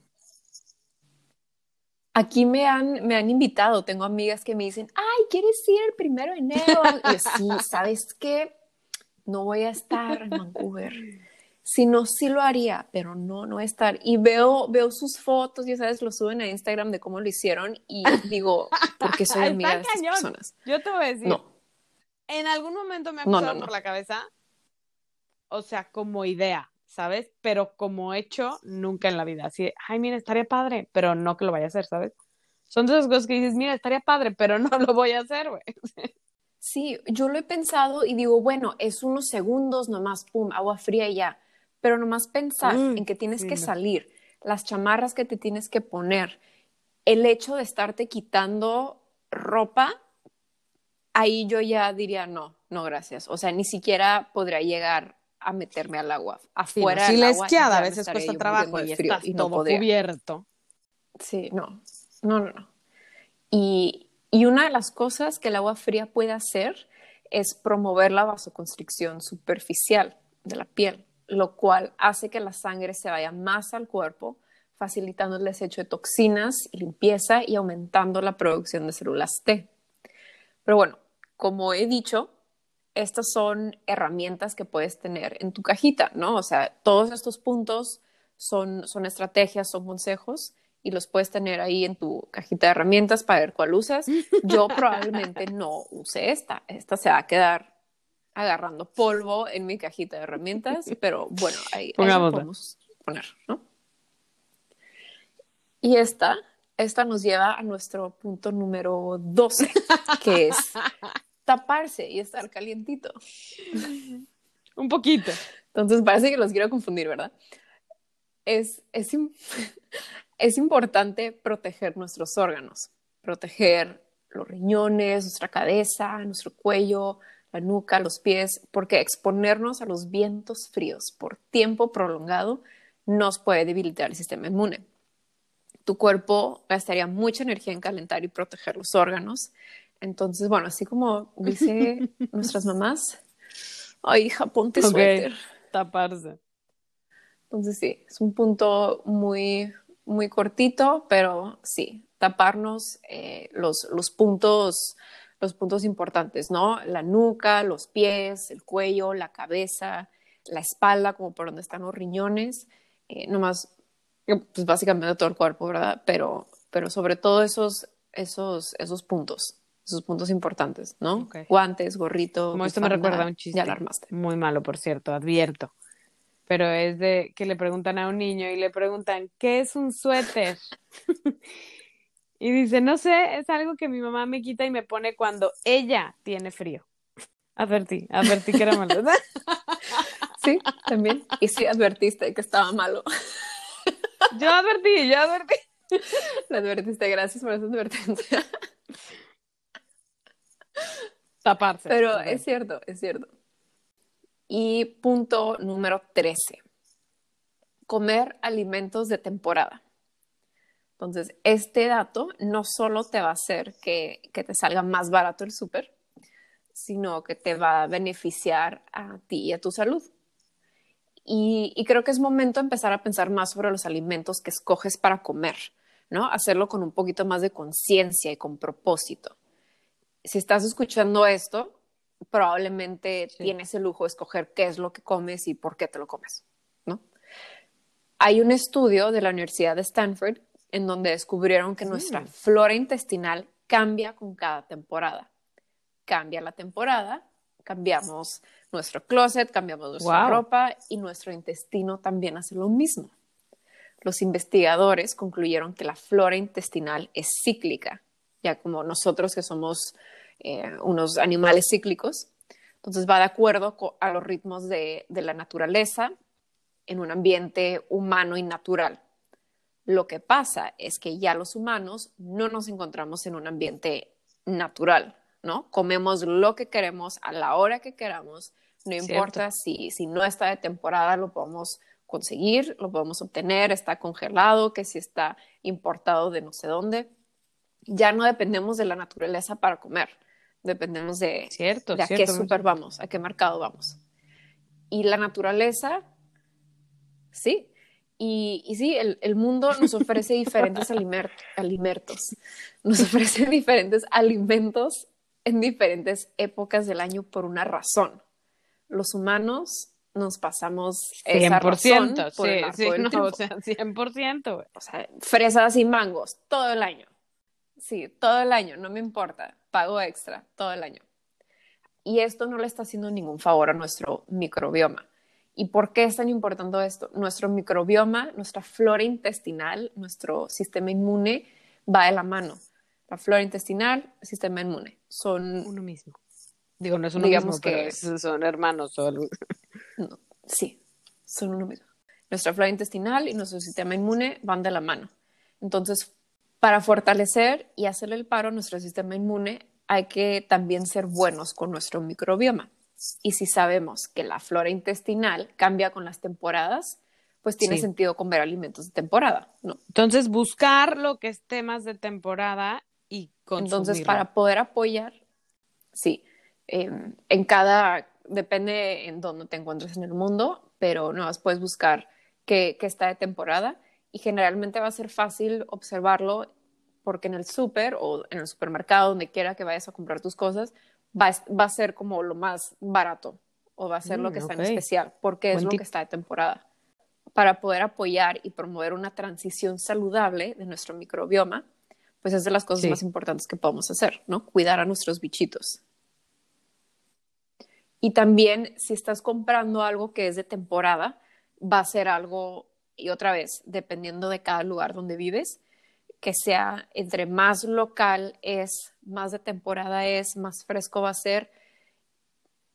Speaker 1: Aquí me han, me han invitado, tengo amigas que me dicen, ay, ¿quieres ir el primero de enero? Y yo, sí, ¿sabes qué? No voy a estar en Vancouver si no, sí lo haría, pero no, no estar. Y veo, veo sus fotos, ya sabes, lo suben a Instagram de cómo lo hicieron y digo, ¿por qué soy amiga de estas personas?
Speaker 2: Yo te voy a decir, no. en algún momento me ha pasado por la cabeza, o sea, como idea, ¿sabes? Pero como hecho, nunca en la vida. Así, ay, mira, estaría padre, pero no que lo vaya a hacer, ¿sabes? Son de esas cosas que dices, mira, estaría padre, pero no lo voy a hacer, güey.
Speaker 1: Sí, yo lo he pensado y digo, bueno, es unos segundos nomás, pum, agua fría y ya pero nomás pensar mm, en que tienes que salir, las chamarras que te tienes que poner, el hecho de estarte quitando ropa, ahí yo ya diría no, no gracias. O sea, ni siquiera podría llegar a meterme al agua. Afuera
Speaker 2: sí, si la esquiada a veces cuesta trabajo y estás y todo cubierto.
Speaker 1: Sí, no, no, no, no. Y, y una de las cosas que el agua fría puede hacer es promover la vasoconstricción superficial de la piel lo cual hace que la sangre se vaya más al cuerpo, facilitando el desecho de toxinas y limpieza y aumentando la producción de células T. Pero bueno, como he dicho, estas son herramientas que puedes tener en tu cajita, ¿no? O sea, todos estos puntos son, son estrategias, son consejos y los puedes tener ahí en tu cajita de herramientas para ver cuál usas. Yo probablemente no use esta. Esta se va a quedar agarrando polvo en mi cajita de herramientas, pero bueno, ahí, ahí podemos poner, ¿no? Y esta, esta nos lleva a nuestro punto número 12, que es taparse y estar calientito.
Speaker 2: Un poquito.
Speaker 1: Entonces parece que los quiero confundir, ¿verdad? Es, es, es importante proteger nuestros órganos, proteger los riñones, nuestra cabeza, nuestro cuello, la nuca, los pies, porque exponernos a los vientos fríos por tiempo prolongado nos puede debilitar el sistema inmune. Tu cuerpo gastaría mucha energía en calentar y proteger los órganos. Entonces, bueno, así como dice nuestras mamás, ay, hija, ponte suéter.
Speaker 2: Taparse.
Speaker 1: Entonces, sí, es un punto muy, muy cortito, pero sí, taparnos eh, los, los puntos los puntos importantes, ¿no? La nuca, los pies, el cuello, la cabeza, la espalda, como por donde están los riñones, eh, nomás, pues básicamente todo el cuerpo, ¿verdad? Pero, pero sobre todo esos, esos, esos puntos, esos puntos importantes, ¿no? Guantes, gorrito.
Speaker 2: Como esto me recuerda a un chiste. Muy malo, por cierto, advierto. Pero es de que le preguntan a un niño y le preguntan, ¿qué es un suéter? Y dice, no sé, es algo que mi mamá me quita y me pone cuando ella tiene frío. Advertí, advertí que era malo.
Speaker 1: Sí, también. Y sí advertiste que estaba malo.
Speaker 2: Yo advertí, yo advertí.
Speaker 1: Lo advertiste, gracias por esa advertencia.
Speaker 2: Taparse.
Speaker 1: Pero es cierto, es cierto. Y punto número 13. Comer alimentos de temporada. Entonces, este dato no solo te va a hacer que, te salga más barato el súper, sino que te va a beneficiar a ti y a tu salud. Y, y, creo que es momento de empezar a pensar más sobre los alimentos que escoges para comer, ¿no? Hacerlo con un poquito más de conciencia y con propósito. Si estás escuchando esto, probablemente tienes el lujo de escoger qué es lo que comes y por qué te lo comes, ¿no? hay un estudio de la Universidad de Stanford en donde descubrieron que nuestra flora intestinal cambia con cada temporada. Cambia la temporada, cambiamos nuestro closet, cambiamos nuestra
Speaker 2: Wow.
Speaker 1: ropa y nuestro intestino también hace lo mismo. Los investigadores concluyeron que la flora intestinal es cíclica, ya como nosotros que somos eh, unos animales cíclicos, entonces va de acuerdo a los ritmos de, de la naturaleza en un ambiente humano y natural. Lo que pasa es que ya los humanos no nos encontramos en un ambiente natural, ¿no? Comemos lo que queremos a la hora que queramos, no
Speaker 2: Cierto.
Speaker 1: importa si, si no está de temporada, lo podemos conseguir, lo podemos obtener, está congelado, que si está importado de no sé dónde. Ya no dependemos de la naturaleza para comer, dependemos de,
Speaker 2: Cierto,
Speaker 1: de a
Speaker 2: cierto.
Speaker 1: qué super vamos, a qué mercado vamos. Y la naturaleza, sí. Y, y sí, el, el mundo nos ofrece diferentes alimentos, nos ofrece diferentes alimentos en diferentes épocas del año por una razón. Los humanos nos pasamos esa razón
Speaker 2: 100%,
Speaker 1: por el
Speaker 2: sí,
Speaker 1: arco
Speaker 2: sí,
Speaker 1: del
Speaker 2: no,
Speaker 1: triunfo.
Speaker 2: o sea, 100%. güey.
Speaker 1: O sea, fresas y mangos todo el año. Sí, todo el año, no me importa. Pago extra todo el año. Y esto no le está haciendo ningún favor a nuestro microbioma. ¿Y por qué es tan importante esto? Nuestro microbioma, nuestra flora intestinal, nuestro sistema inmune va de la mano. La flora intestinal, sistema inmune. Son,
Speaker 2: Uno mismo. Digo, no es uno
Speaker 1: Digamos
Speaker 2: mismo,
Speaker 1: que-
Speaker 2: son hermanos. algo.
Speaker 1: no, sí, son uno mismo. Nuestra flora intestinal y nuestro sistema inmune van de la mano. Entonces, para fortalecer y hacerle el paro a nuestro sistema inmune, hay que también ser buenos con nuestro microbioma. Y si sabemos que la flora intestinal cambia con las temporadas, pues tiene
Speaker 2: Sí.
Speaker 1: sentido comer alimentos de temporada, ¿no?
Speaker 2: Entonces, buscar lo que esté más de temporada y consumirlo.
Speaker 1: Entonces, para poder apoyar, sí, eh, en cada, depende en dónde te encuentres en el mundo, pero no, puedes buscar qué, qué está de temporada y generalmente va a ser fácil observarlo porque en el súper o en el supermercado, donde quiera que vayas a comprar tus cosas, va, a- va a ser como lo más barato o va a ser lo
Speaker 2: Mm,
Speaker 1: que está en especial porque es lo que está de temporada. Para poder apoyar y promover una transición saludable de nuestro microbioma, pues es de las cosas
Speaker 2: Sí.
Speaker 1: más importantes que podemos hacer, ¿no? Cuidar a nuestros bichitos. Y también, si estás comprando algo que es de temporada, va a ser algo, y otra vez, dependiendo de cada lugar donde vives, que sea entre más local es, más de temporada es, más fresco va a ser,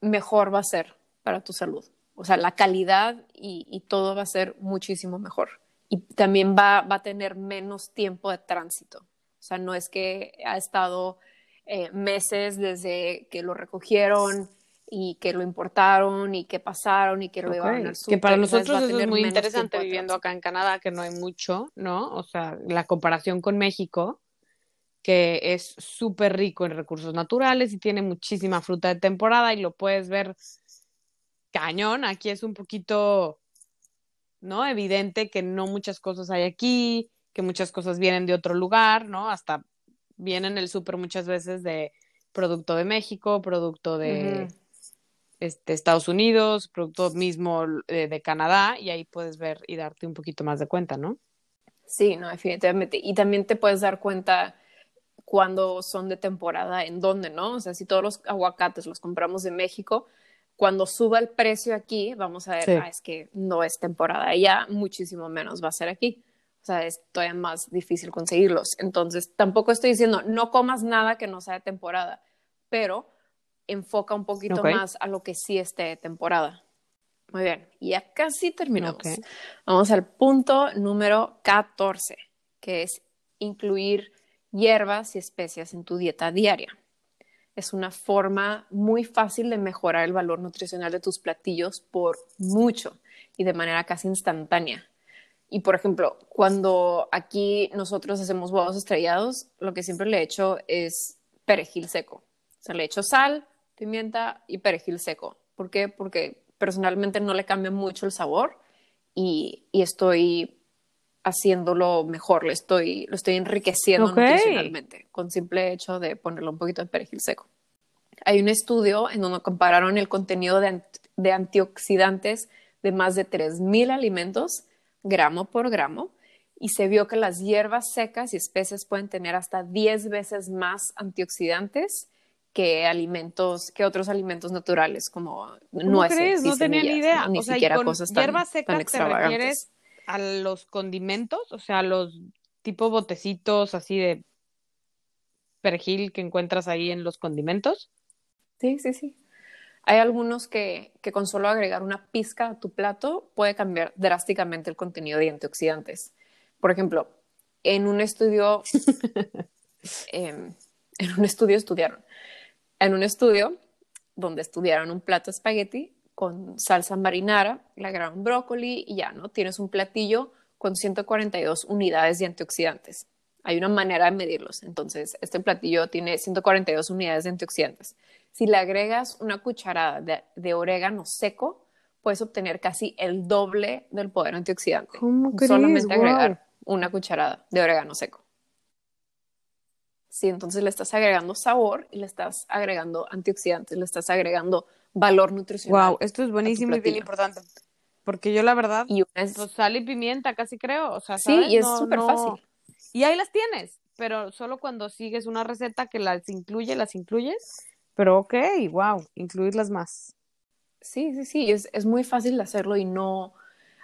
Speaker 1: mejor va a ser para tu salud. O sea, la calidad y, todo va a ser muchísimo mejor. Y también va, va a tener menos tiempo de tránsito. O sea, no es que ha estado eh, meses desde que lo recogieron y que lo importaron y que pasaron y que lo
Speaker 2: Ok.
Speaker 1: llevaron al
Speaker 2: Que
Speaker 1: súper.
Speaker 2: para nosotros eso es muy interesante viviendo acá en Canadá, que no hay mucho, ¿no? O sea, la comparación con México, que es súper rico en recursos naturales y tiene muchísima fruta de temporada y lo puedes ver cañón. Aquí es un poquito, ¿no? Evidente que no muchas cosas hay aquí, que muchas cosas vienen de otro lugar, ¿no? Hasta vienen el súper muchas veces de producto de México, producto de. Este, Estados Unidos, producto mismo eh, de Canadá, y ahí puedes ver y darte un poquito más de cuenta, ¿no?
Speaker 1: Sí, no, definitivamente. Y también te puedes dar cuenta cuando son de temporada, en dónde, ¿no? O sea, si todos los aguacates los compramos de México, cuando suba el precio aquí, vamos a ver,
Speaker 2: Sí.
Speaker 1: ah, es que no es temporada allá, muchísimo menos va a ser aquí. O sea, es todavía más difícil conseguirlos. Entonces, tampoco estoy diciendo no comas nada que no sea de temporada, pero enfoca un poquito más a lo que sí esté de temporada. Muy bien, y ya casi terminamos. Vamos al punto número 14, que es incluir hierbas y especias en tu dieta diaria. Es una forma muy fácil de mejorar el valor nutricional de tus platillos por mucho y de manera casi instantánea. Y por ejemplo, cuando aquí nosotros hacemos huevos estrellados, lo que siempre le echo es perejil seco. O sea, le echo sal, pimienta y perejil seco. ¿Por qué? Porque personalmente no le cambia mucho el sabor y, y estoy haciéndolo mejor, le estoy, lo estoy enriqueciendo
Speaker 2: Ok.
Speaker 1: nutricionalmente con simple hecho de ponerle un poquito de perejil seco. Hay un estudio en donde compararon el contenido de, ant- de antioxidantes de más de 3.000 alimentos gramo por gramo, y se vio que las hierbas secas y especias pueden tener hasta 10 veces más antioxidantes que alimentos, que otros alimentos naturales como
Speaker 2: ¿Cómo
Speaker 1: nueces.
Speaker 2: crees?
Speaker 1: y
Speaker 2: No tenía ni idea.
Speaker 1: Ni
Speaker 2: o sea, y
Speaker 1: siquiera
Speaker 2: con
Speaker 1: cosas tan,
Speaker 2: hierbas
Speaker 1: tan
Speaker 2: secas te
Speaker 1: extravagantes.
Speaker 2: refieres a los condimentos, o sea, los tipo botecitos así de perejil que encuentras ahí en los condimentos.
Speaker 1: Sí, sí, sí. Hay algunos que, que con solo agregar una pizca a tu plato puede cambiar drásticamente el contenido de antioxidantes. Por ejemplo, en un estudio, em, en un estudio estudiaron, en un estudio donde estudiaron un plato de espagueti con salsa marinara, le agregaron brócoli y ya, ¿no? Tienes un platillo con 142 unidades de antioxidantes. Hay una manera de medirlos. Entonces, este platillo tiene 142 unidades de antioxidantes. Si le agregas una cucharada de, de orégano seco, puedes obtener casi el doble del poder antioxidante.
Speaker 2: ¿Cómo?
Speaker 1: Solamente agregar una cucharada de orégano seco. Sí, entonces le estás agregando sabor y le estás agregando antioxidantes, le estás agregando valor nutricional.
Speaker 2: Wow, esto es buenísimo y bien importante. Porque yo la verdad,
Speaker 1: Y una es-
Speaker 2: pues sal y pimienta casi creo, o sea,
Speaker 1: sí, y es
Speaker 2: No-
Speaker 1: súper
Speaker 2: no-
Speaker 1: fácil.
Speaker 2: Y ahí las tienes, pero solo cuando sigues una receta que las incluye, las incluyes. Pero ok, wow, incluirlas más.
Speaker 1: Sí, sí, sí, es, es muy fácil de hacerlo y no...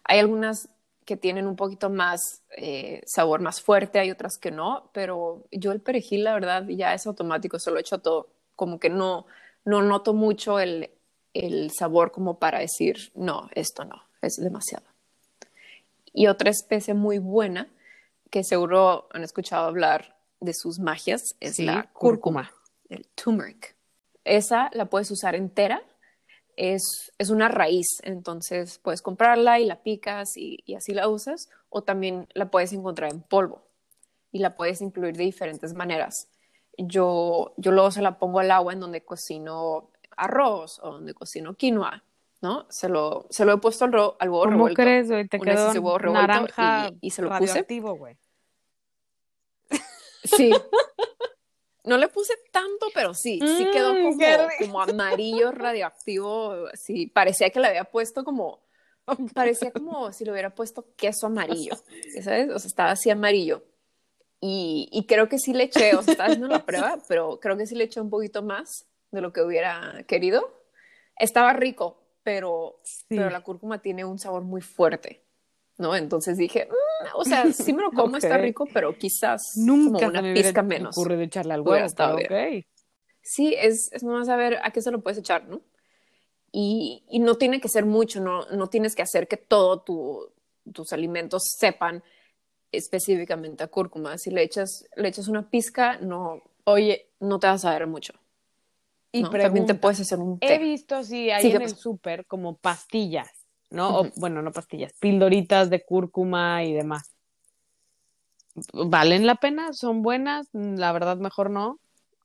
Speaker 1: Hay algunas que tienen un poquito más eh, sabor más fuerte, hay otras que no, pero yo el perejil, la verdad, ya es automático, se lo echo todo. Como que no, no noto mucho el, el sabor como para decir, no, esto no, es demasiado. Y otra especie muy buena, que seguro han escuchado hablar de sus magias, es
Speaker 2: Sí,
Speaker 1: la cúrcuma el turmeric. Esa la puedes usar entera, es, es una raíz, entonces puedes comprarla y la picas y, y así la usas, o también la puedes encontrar en polvo y la puedes incluir de diferentes maneras. Yo, yo luego se la pongo al agua en donde cocino arroz o donde cocino quinoa, ¿no? Se lo, se lo he puesto al, ro- al huevo
Speaker 2: ¿Cómo
Speaker 1: revuelto.
Speaker 2: crees, güey? Te
Speaker 1: Una vez
Speaker 2: quedó
Speaker 1: hice huevo revuelto
Speaker 2: naranja
Speaker 1: y- y se lo puse.
Speaker 2: radioactivo, güey.
Speaker 1: Sí. No le puse tanto, pero sí, sí quedó
Speaker 2: Mm,
Speaker 1: como, como amarillo radioactivo. Sí, parecía que le había puesto como, parecía como si le hubiera puesto queso amarillo, ¿sabes? O sea, estaba así amarillo. Y, y creo que sí le eché, o sea, estaba haciendo la prueba, pero creo que sí le eché un poquito más de lo que hubiera querido. Estaba rico, pero,
Speaker 2: Sí.
Speaker 1: pero la cúrcuma tiene un sabor muy fuerte, ¿no? Entonces dije, "Mm, o sea, sí me lo como, está rico, pero quizás
Speaker 2: Nunca
Speaker 1: como una
Speaker 2: me
Speaker 1: pizca menos.
Speaker 2: ocurrido echarle al huevo,
Speaker 1: estado
Speaker 2: pero ok.
Speaker 1: Sí, es, es nomás saber a qué se lo puedes echar, ¿no? Y, y no tiene que ser mucho, no, no tienes que hacer que todos tu, tus alimentos sepan específicamente a cúrcuma. Si le echas, le echas una pizca, no,
Speaker 2: Oye,
Speaker 1: no te vas a ver mucho.
Speaker 2: y
Speaker 1: ¿no? También te puedes hacer un
Speaker 2: he visto
Speaker 1: Sí, ¿qué
Speaker 2: en el súper como pastillas, ¿no? O, bueno, no pastillas, pildoritas de cúrcuma y demás. ¿Valen la pena? ¿Son buenas? La verdad, mejor no.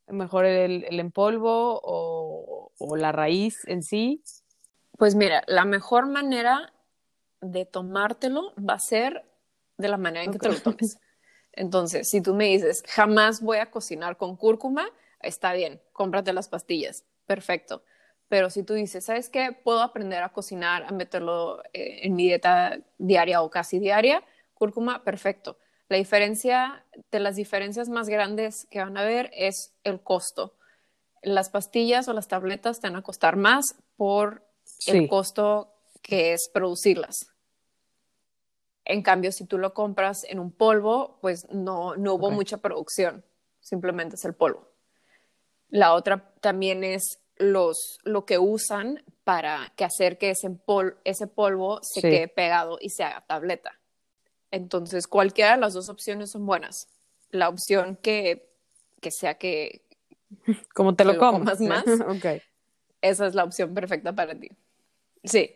Speaker 2: Mejor el, el en polvo o, o la raíz en sí.
Speaker 1: Pues mira, la mejor manera de tomártelo va a ser de la manera en que te lo tomes. Entonces, si tú me dices, jamás voy a cocinar con cúrcuma, está bien, cómprate las pastillas, perfecto. Pero si tú dices, ¿sabes qué? Puedo aprender a cocinar, a meterlo eh, en mi dieta diaria o casi diaria, cúrcuma, perfecto. La diferencia, de las diferencias más grandes que van a ver es el costo. Las pastillas o las tabletas te van a costar más por
Speaker 2: Sí.
Speaker 1: el costo que es producirlas. En cambio, si tú lo compras en un polvo, pues no, no hubo mucha producción, simplemente es el polvo. La otra también es los, lo que usan para que hacer que ese, pol- ese polvo se
Speaker 2: Sí.
Speaker 1: quede pegado y se haga tableta. Entonces, cualquiera de las dos opciones son buenas. La opción que, que sea que
Speaker 2: Como te
Speaker 1: ¿Que
Speaker 2: lo
Speaker 1: lo
Speaker 2: comas.
Speaker 1: más?
Speaker 2: ok.
Speaker 1: esa es la opción perfecta para ti. Sí.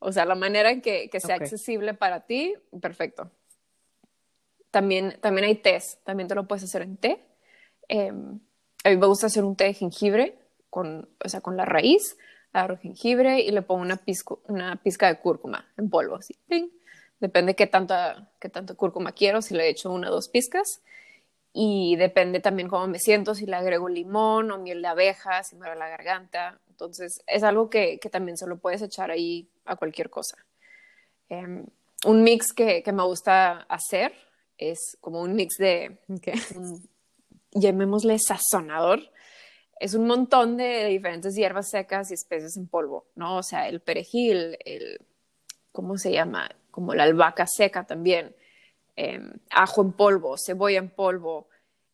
Speaker 1: O sea, la manera en que, que sea accesible para ti, perfecto. También, también hay tés, también te lo puedes hacer en té. Eh, a mí me gusta hacer un té de jengibre, con, o sea, con la raíz, agarro jengibre y le pongo una, pizco- una pizca de cúrcuma en polvo, así. ¡ping! Depende qué tanta, qué tanto cúrcuma quiero, si le echo una o dos pizcas. Y depende también cómo me siento, si le agrego limón o miel de abeja, si me duele la garganta. Entonces, es algo que, que también se lo puedes echar ahí a cualquier cosa. Em, un mix que, que, me gusta hacer es como un mix de,
Speaker 2: Okay.
Speaker 1: un- llamémosle sazonador. Es un montón de diferentes hierbas secas y especies en polvo, ¿no? O sea, el perejil, el, ¿cómo se llama? Como la albahaca seca también, eh, ajo en polvo, cebolla en polvo,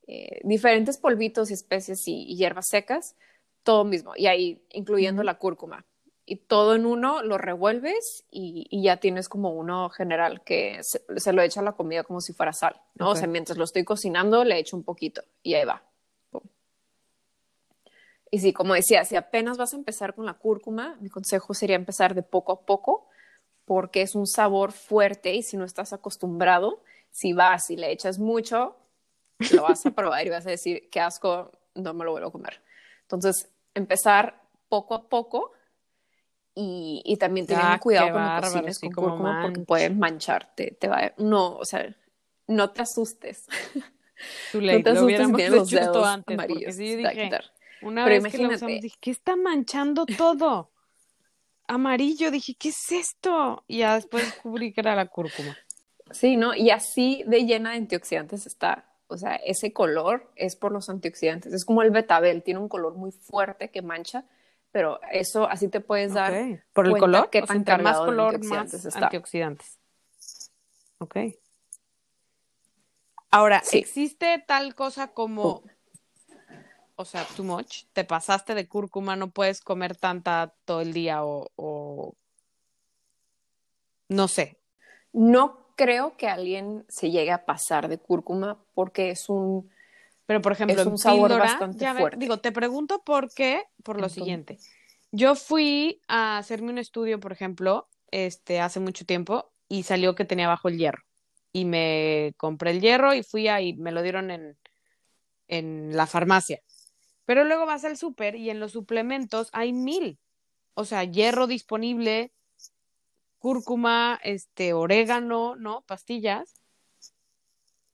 Speaker 1: eh, diferentes polvitos y especies y, y hierbas secas, todo mismo, y ahí incluyendo la cúrcuma. Y todo en uno lo revuelves y, y ya tienes como uno general que se, se lo echa a la comida como si fuera sal, ¿no?
Speaker 2: Ok.
Speaker 1: O sea, mientras lo estoy cocinando le echo un poquito y ahí va. Y sí, como decía, si apenas vas a empezar con la cúrcuma, mi consejo sería empezar de poco a poco porque es un sabor fuerte y si no estás acostumbrado, si vas y le echas mucho, lo vas a probar y vas a decir, qué asco, no me lo vuelvo a comer. Entonces, empezar poco a poco y, y también teniendo
Speaker 2: Ah,
Speaker 1: cuidado cuando cocines con
Speaker 2: como
Speaker 1: cúrcuma porque puede mancharte, te va, no, o sea, no te asustes.
Speaker 2: Too
Speaker 1: No te
Speaker 2: lo
Speaker 1: asustes tienes los dedos
Speaker 2: antes,
Speaker 1: amarillos.
Speaker 2: sí
Speaker 1: se te va a
Speaker 2: dije,
Speaker 1: quitar.
Speaker 2: Una
Speaker 1: Pero
Speaker 2: vez que lo usamos dije, ¿qué está manchando todo? Amarillo, dije, ¿qué es esto? Y ya después descubrí que era la cúrcuma.
Speaker 1: Sí, ¿no? Y así de llena de antioxidantes está. O sea, ese color es por los antioxidantes. Es como el betabel, tiene un color muy fuerte que mancha, pero eso así te puedes dar.
Speaker 2: ¿Por el color? sea,
Speaker 1: tan
Speaker 2: más color,
Speaker 1: antioxidantes
Speaker 2: más
Speaker 1: está.
Speaker 2: antioxidantes. Ok. Ahora,
Speaker 1: Sí.
Speaker 2: ¿existe tal cosa como. O sea, too much? ¿Te pasaste de cúrcuma, no puedes comer tanta todo el día o, o... no sé?
Speaker 1: No creo que alguien se llegue a pasar de cúrcuma porque es un.
Speaker 2: Pero, por ejemplo,
Speaker 1: Es un sabor
Speaker 2: píldora,
Speaker 1: bastante
Speaker 2: ya ve-
Speaker 1: fuerte.
Speaker 2: digo, te pregunto por qué, por lo
Speaker 1: Entonces-
Speaker 2: siguiente. Yo fui a hacerme un estudio, por ejemplo, este, hace mucho tiempo, y salió que tenía bajo el hierro. Y me compré el hierro y fui ahí, me lo dieron en, en la farmacia. Pero luego vas al súper y en los suplementos hay mil. O sea, hierro disponible, cúrcuma, este, orégano, ¿no? Pastillas.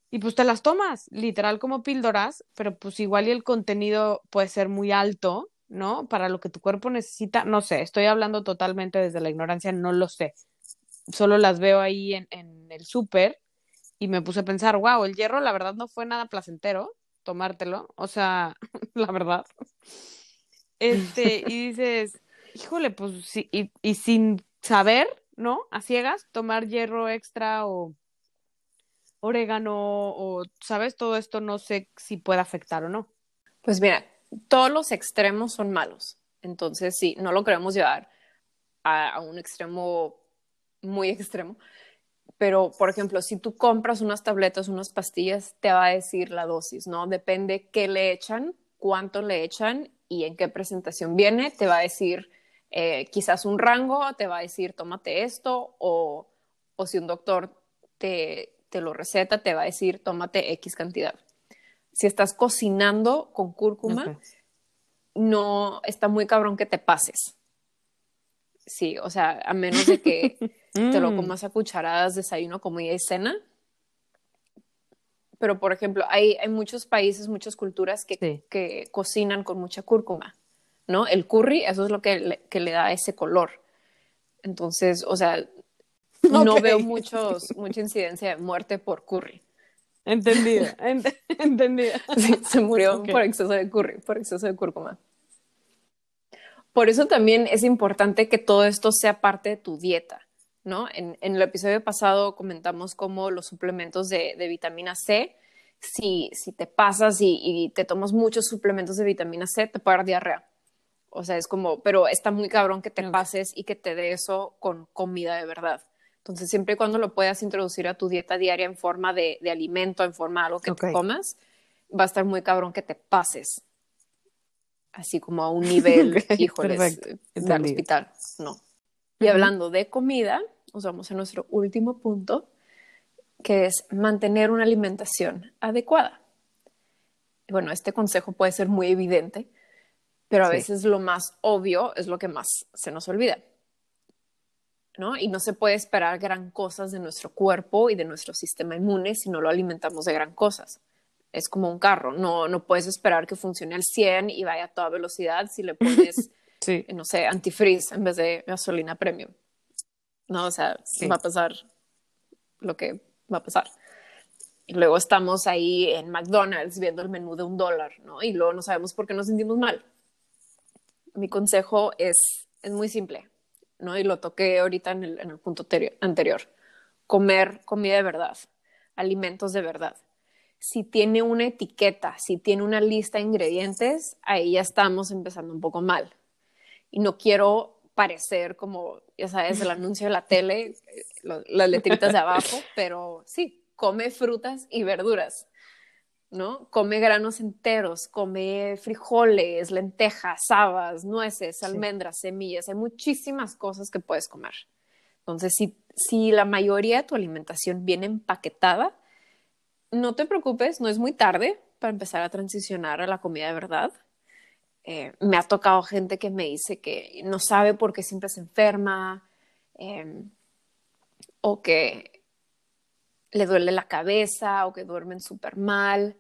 Speaker 2: Y pues te las tomas, literal como píldoras, pero pues igual y el contenido puede ser muy alto, ¿no? Para lo que tu cuerpo necesita, no sé, estoy hablando totalmente desde la ignorancia, no lo sé. Solo las veo ahí en, en el súper y me puse a pensar, wow, el hierro la verdad no fue nada placentero tomártelo, o sea, la verdad. Este, y dices, híjole, pues sí, y, sin saber, ¿no? A ciegas, tomar hierro extra o orégano o, ¿sabes? Todo esto no sé si puede afectar o no.
Speaker 1: Pues mira, todos los extremos son malos. Entonces, sí, no lo queremos llevar a un extremo muy extremo. Pero, por ejemplo, si tú compras unas tabletas, unas pastillas, te va a decir la dosis, ¿no? Depende qué le echan, cuánto le echan y en qué presentación viene. Te va a decir eh, quizás un rango, te va a decir tómate esto o, o si un doctor te, te lo receta, te va a decir tómate X cantidad. Si estás cocinando con cúrcuma, no está muy cabrón que te pases. Sí, o sea, a menos de que te lo
Speaker 2: Mm,
Speaker 1: comas a cucharadas, desayuno, comida y cena. Pero, por ejemplo, hay, hay muchos países, muchas culturas que,
Speaker 2: Sí.
Speaker 1: que cocinan con mucha cúrcuma, ¿no? El curry, eso es lo que le, que le da ese color. Entonces, o sea, no veo muchos, mucha incidencia de muerte por curry.
Speaker 2: Entendido, ent- entendido.
Speaker 1: Sí, se murió por exceso de curry, por exceso de cúrcuma. Por eso también es importante que todo esto sea parte de tu dieta, ¿no? En, en el episodio pasado comentamos cómo los suplementos de, de vitamina C, si, si te pasas y, y te tomas muchos suplementos de vitamina C, te puede dar diarrea. O sea, es como, pero está muy cabrón que te pases y que te dé eso con comida de verdad. Entonces, siempre y cuando lo puedas introducir a tu dieta diaria en forma de, de alimento, en forma de algo que te comas, va a estar muy cabrón que te pases. Así como a un nivel, híjoles,
Speaker 2: perfecto.
Speaker 1: del hospital. No. Y hablando de comida, nos vamos a nuestro último punto, que es mantener una alimentación adecuada. Bueno, este consejo puede ser muy evidente, pero a
Speaker 2: Sí.
Speaker 1: veces lo más obvio es lo que más se nos olvida. ¿no? Y no se puede esperar gran cosas de nuestro cuerpo y de nuestro sistema inmune si no lo alimentamos de gran cosas. Es como un carro, no, no puedes esperar que funcione al 100 y vaya a toda velocidad si le pones,
Speaker 2: Sí.
Speaker 1: no sé, antifreeze en vez de gasolina premium. No, o sea,
Speaker 2: Sí.
Speaker 1: va a pasar lo que va a pasar. Y luego estamos ahí en McDonald's viendo el menú de un dólar, ¿no? Y luego no sabemos por qué nos sentimos mal. Mi consejo es, es muy simple, ¿no? Y lo toqué ahorita en el, en el punto anterior. Comer comida de verdad, alimentos de verdad. Si tiene una etiqueta, si tiene una lista de ingredientes, ahí ya estamos empezando un poco mal. Y no quiero parecer como, ya sabes, el anuncio de la tele, las letritas de abajo, pero sí, come frutas y verduras, ¿no? Come granos enteros, come frijoles, lentejas, habas, nueces, almendras, semillas, hay muchísimas cosas que puedes comer. Entonces, si, si la mayoría de tu alimentación viene empaquetada, no te preocupes, no es muy tarde para empezar a transicionar a la comida de verdad. Eh, me ha tocado gente que me dice que no sabe por qué siempre se enferma em, o que le duele la cabeza o que duermen súper mal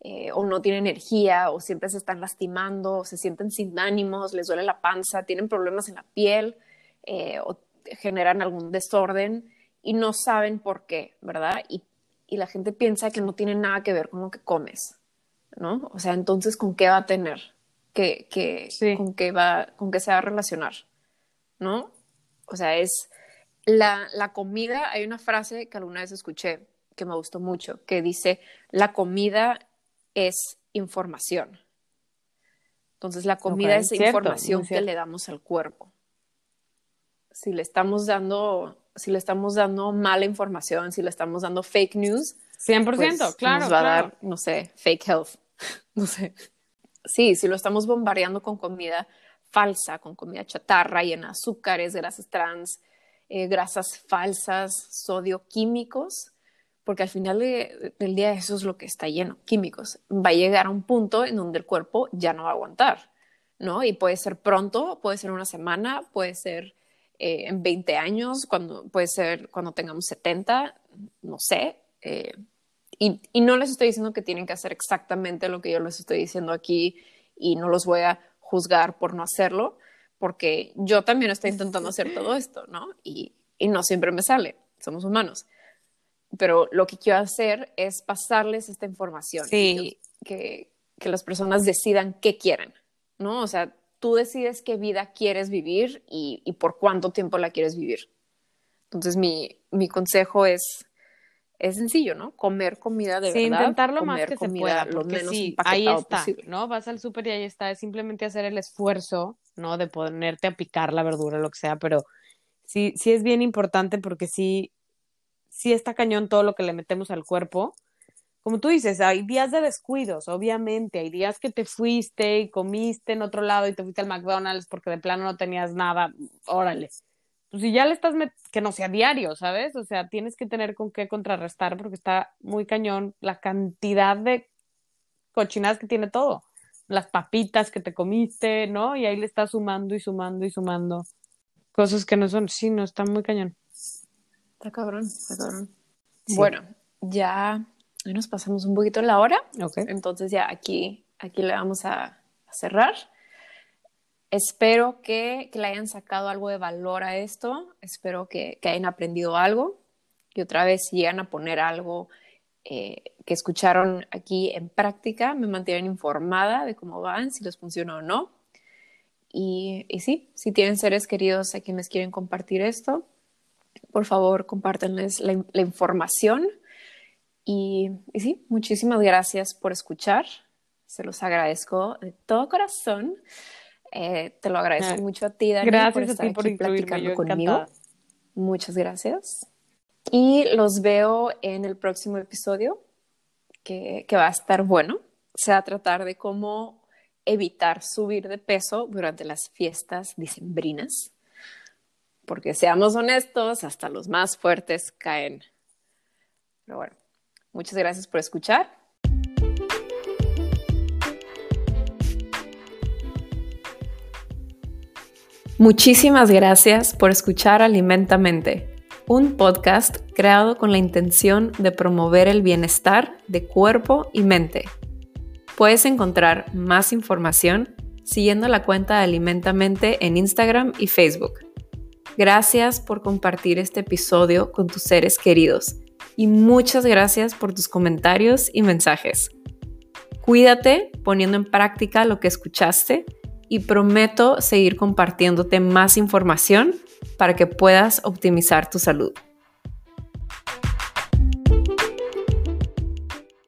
Speaker 1: eh, o no tienen energía o siempre se están lastimando o se sienten sin ánimos, les duele la panza, tienen problemas en la piel eh, o generan algún desorden y no saben por qué, ¿verdad? Y, y la gente piensa que no tiene nada que ver con lo que comes, ¿no? O sea, entonces, ¿con qué va a tener? que, con, qué va, con qué se va a relacionar, ¿no? O sea, es la, la comida, hay una frase que alguna vez escuché que me gustó mucho, que dice, la comida es información. Entonces, la comida es información que le damos al cuerpo. Si le estamos dando, si le estamos dando mala información, si le estamos dando fake news,
Speaker 2: 100%, pues, claro.
Speaker 1: Nos va a dar, no sé, fake health. no sé sí, si lo estamos bombardeando con comida falsa, con comida chatarra, llena de azúcares, grasas trans, eh, grasas falsas, sodio, químicos, porque al final del día eso es lo que está lleno, químicos. Va a llegar a un punto en donde el cuerpo ya no va a aguantar, ¿no? Y puede ser pronto, puede ser una semana, puede ser eh, en 20 años, cuando, puede ser cuando tengamos 70, no sé. Eh, y, no les estoy diciendo que tienen que hacer exactamente lo que yo les estoy diciendo aquí y no los voy a juzgar por no hacerlo, porque yo también estoy intentando hacer todo esto, ¿no? Y, y no siempre me sale, somos humanos. Pero lo que quiero hacer es pasarles esta información.
Speaker 2: Sí.
Speaker 1: Que, que las personas decidan qué quieren, ¿no? O sea, tú decides qué vida quieres vivir y, y por cuánto tiempo la quieres vivir. Entonces, mi, mi consejo es es sencillo, ¿no? Comer comida de
Speaker 2: sí,
Speaker 1: verdad.
Speaker 2: intentar lo más que se pueda, lo menos sí, ahí está, ¿no? Vas al súper y ahí está, es simplemente hacer el esfuerzo, ¿no? De ponerte a picar la verdura, lo que sea, pero sí, sí es bien importante porque sí, sí está cañón todo lo que le metemos al cuerpo. Como tú dices, hay días de descuidos, obviamente, hay días que te fuiste y comiste en otro lado y te fuiste al McDonald's porque de plano no tenías nada, órale pues si ya le estás, que no sea diario, ¿sabes? O sea, tienes que tener con qué contrarrestar porque está muy cañón la cantidad de cochinadas que tiene todo. Las papitas que te comiste, ¿no? Y ahí le estás sumando y sumando y sumando cosas que no son, sí, no, está muy cañón.
Speaker 1: Está cabrón, está cabrón. Bueno, ya nos pasamos un poquito la hora.
Speaker 2: Okay.
Speaker 1: Entonces ya aquí, aquí le vamos a cerrar. Espero que, le hayan sacado algo de valor a esto, espero que, hayan aprendido algo y otra vez si llegan a poner algo eh, que escucharon aquí en práctica, me mantienen informada de cómo van, si les funciona o no. Y, y sí, si tienen seres queridos a quienes quieren compartir esto, por favor compártenles la, la información. Y, y sí, muchísimas gracias por escuchar. Se los agradezco de todo corazón. Eh, te lo agradezco mucho a ti, Dani,
Speaker 2: gracias
Speaker 1: por estar
Speaker 2: a ti por
Speaker 1: aquí platicando conmigo.
Speaker 2: Muchas
Speaker 1: gracias. Y los veo en el próximo episodio, que, que va a estar bueno. Se va a tratar de cómo evitar subir de peso durante las fiestas dicembrinas. Porque seamos honestos, hasta los más fuertes caen. Pero bueno, muchas gracias por escuchar Muchísimas gracias por escuchar Alimentamente, un podcast creado con la intención de promover el bienestar de cuerpo y mente. Puedes encontrar más información siguiendo la cuenta de Alimentamente en Instagram y Facebook. Gracias por compartir este episodio con tus seres queridos y muchas gracias por tus comentarios y mensajes. Cuídate poniendo en práctica lo que escuchaste y prometo seguir compartiéndote más información para que puedas optimizar tu salud.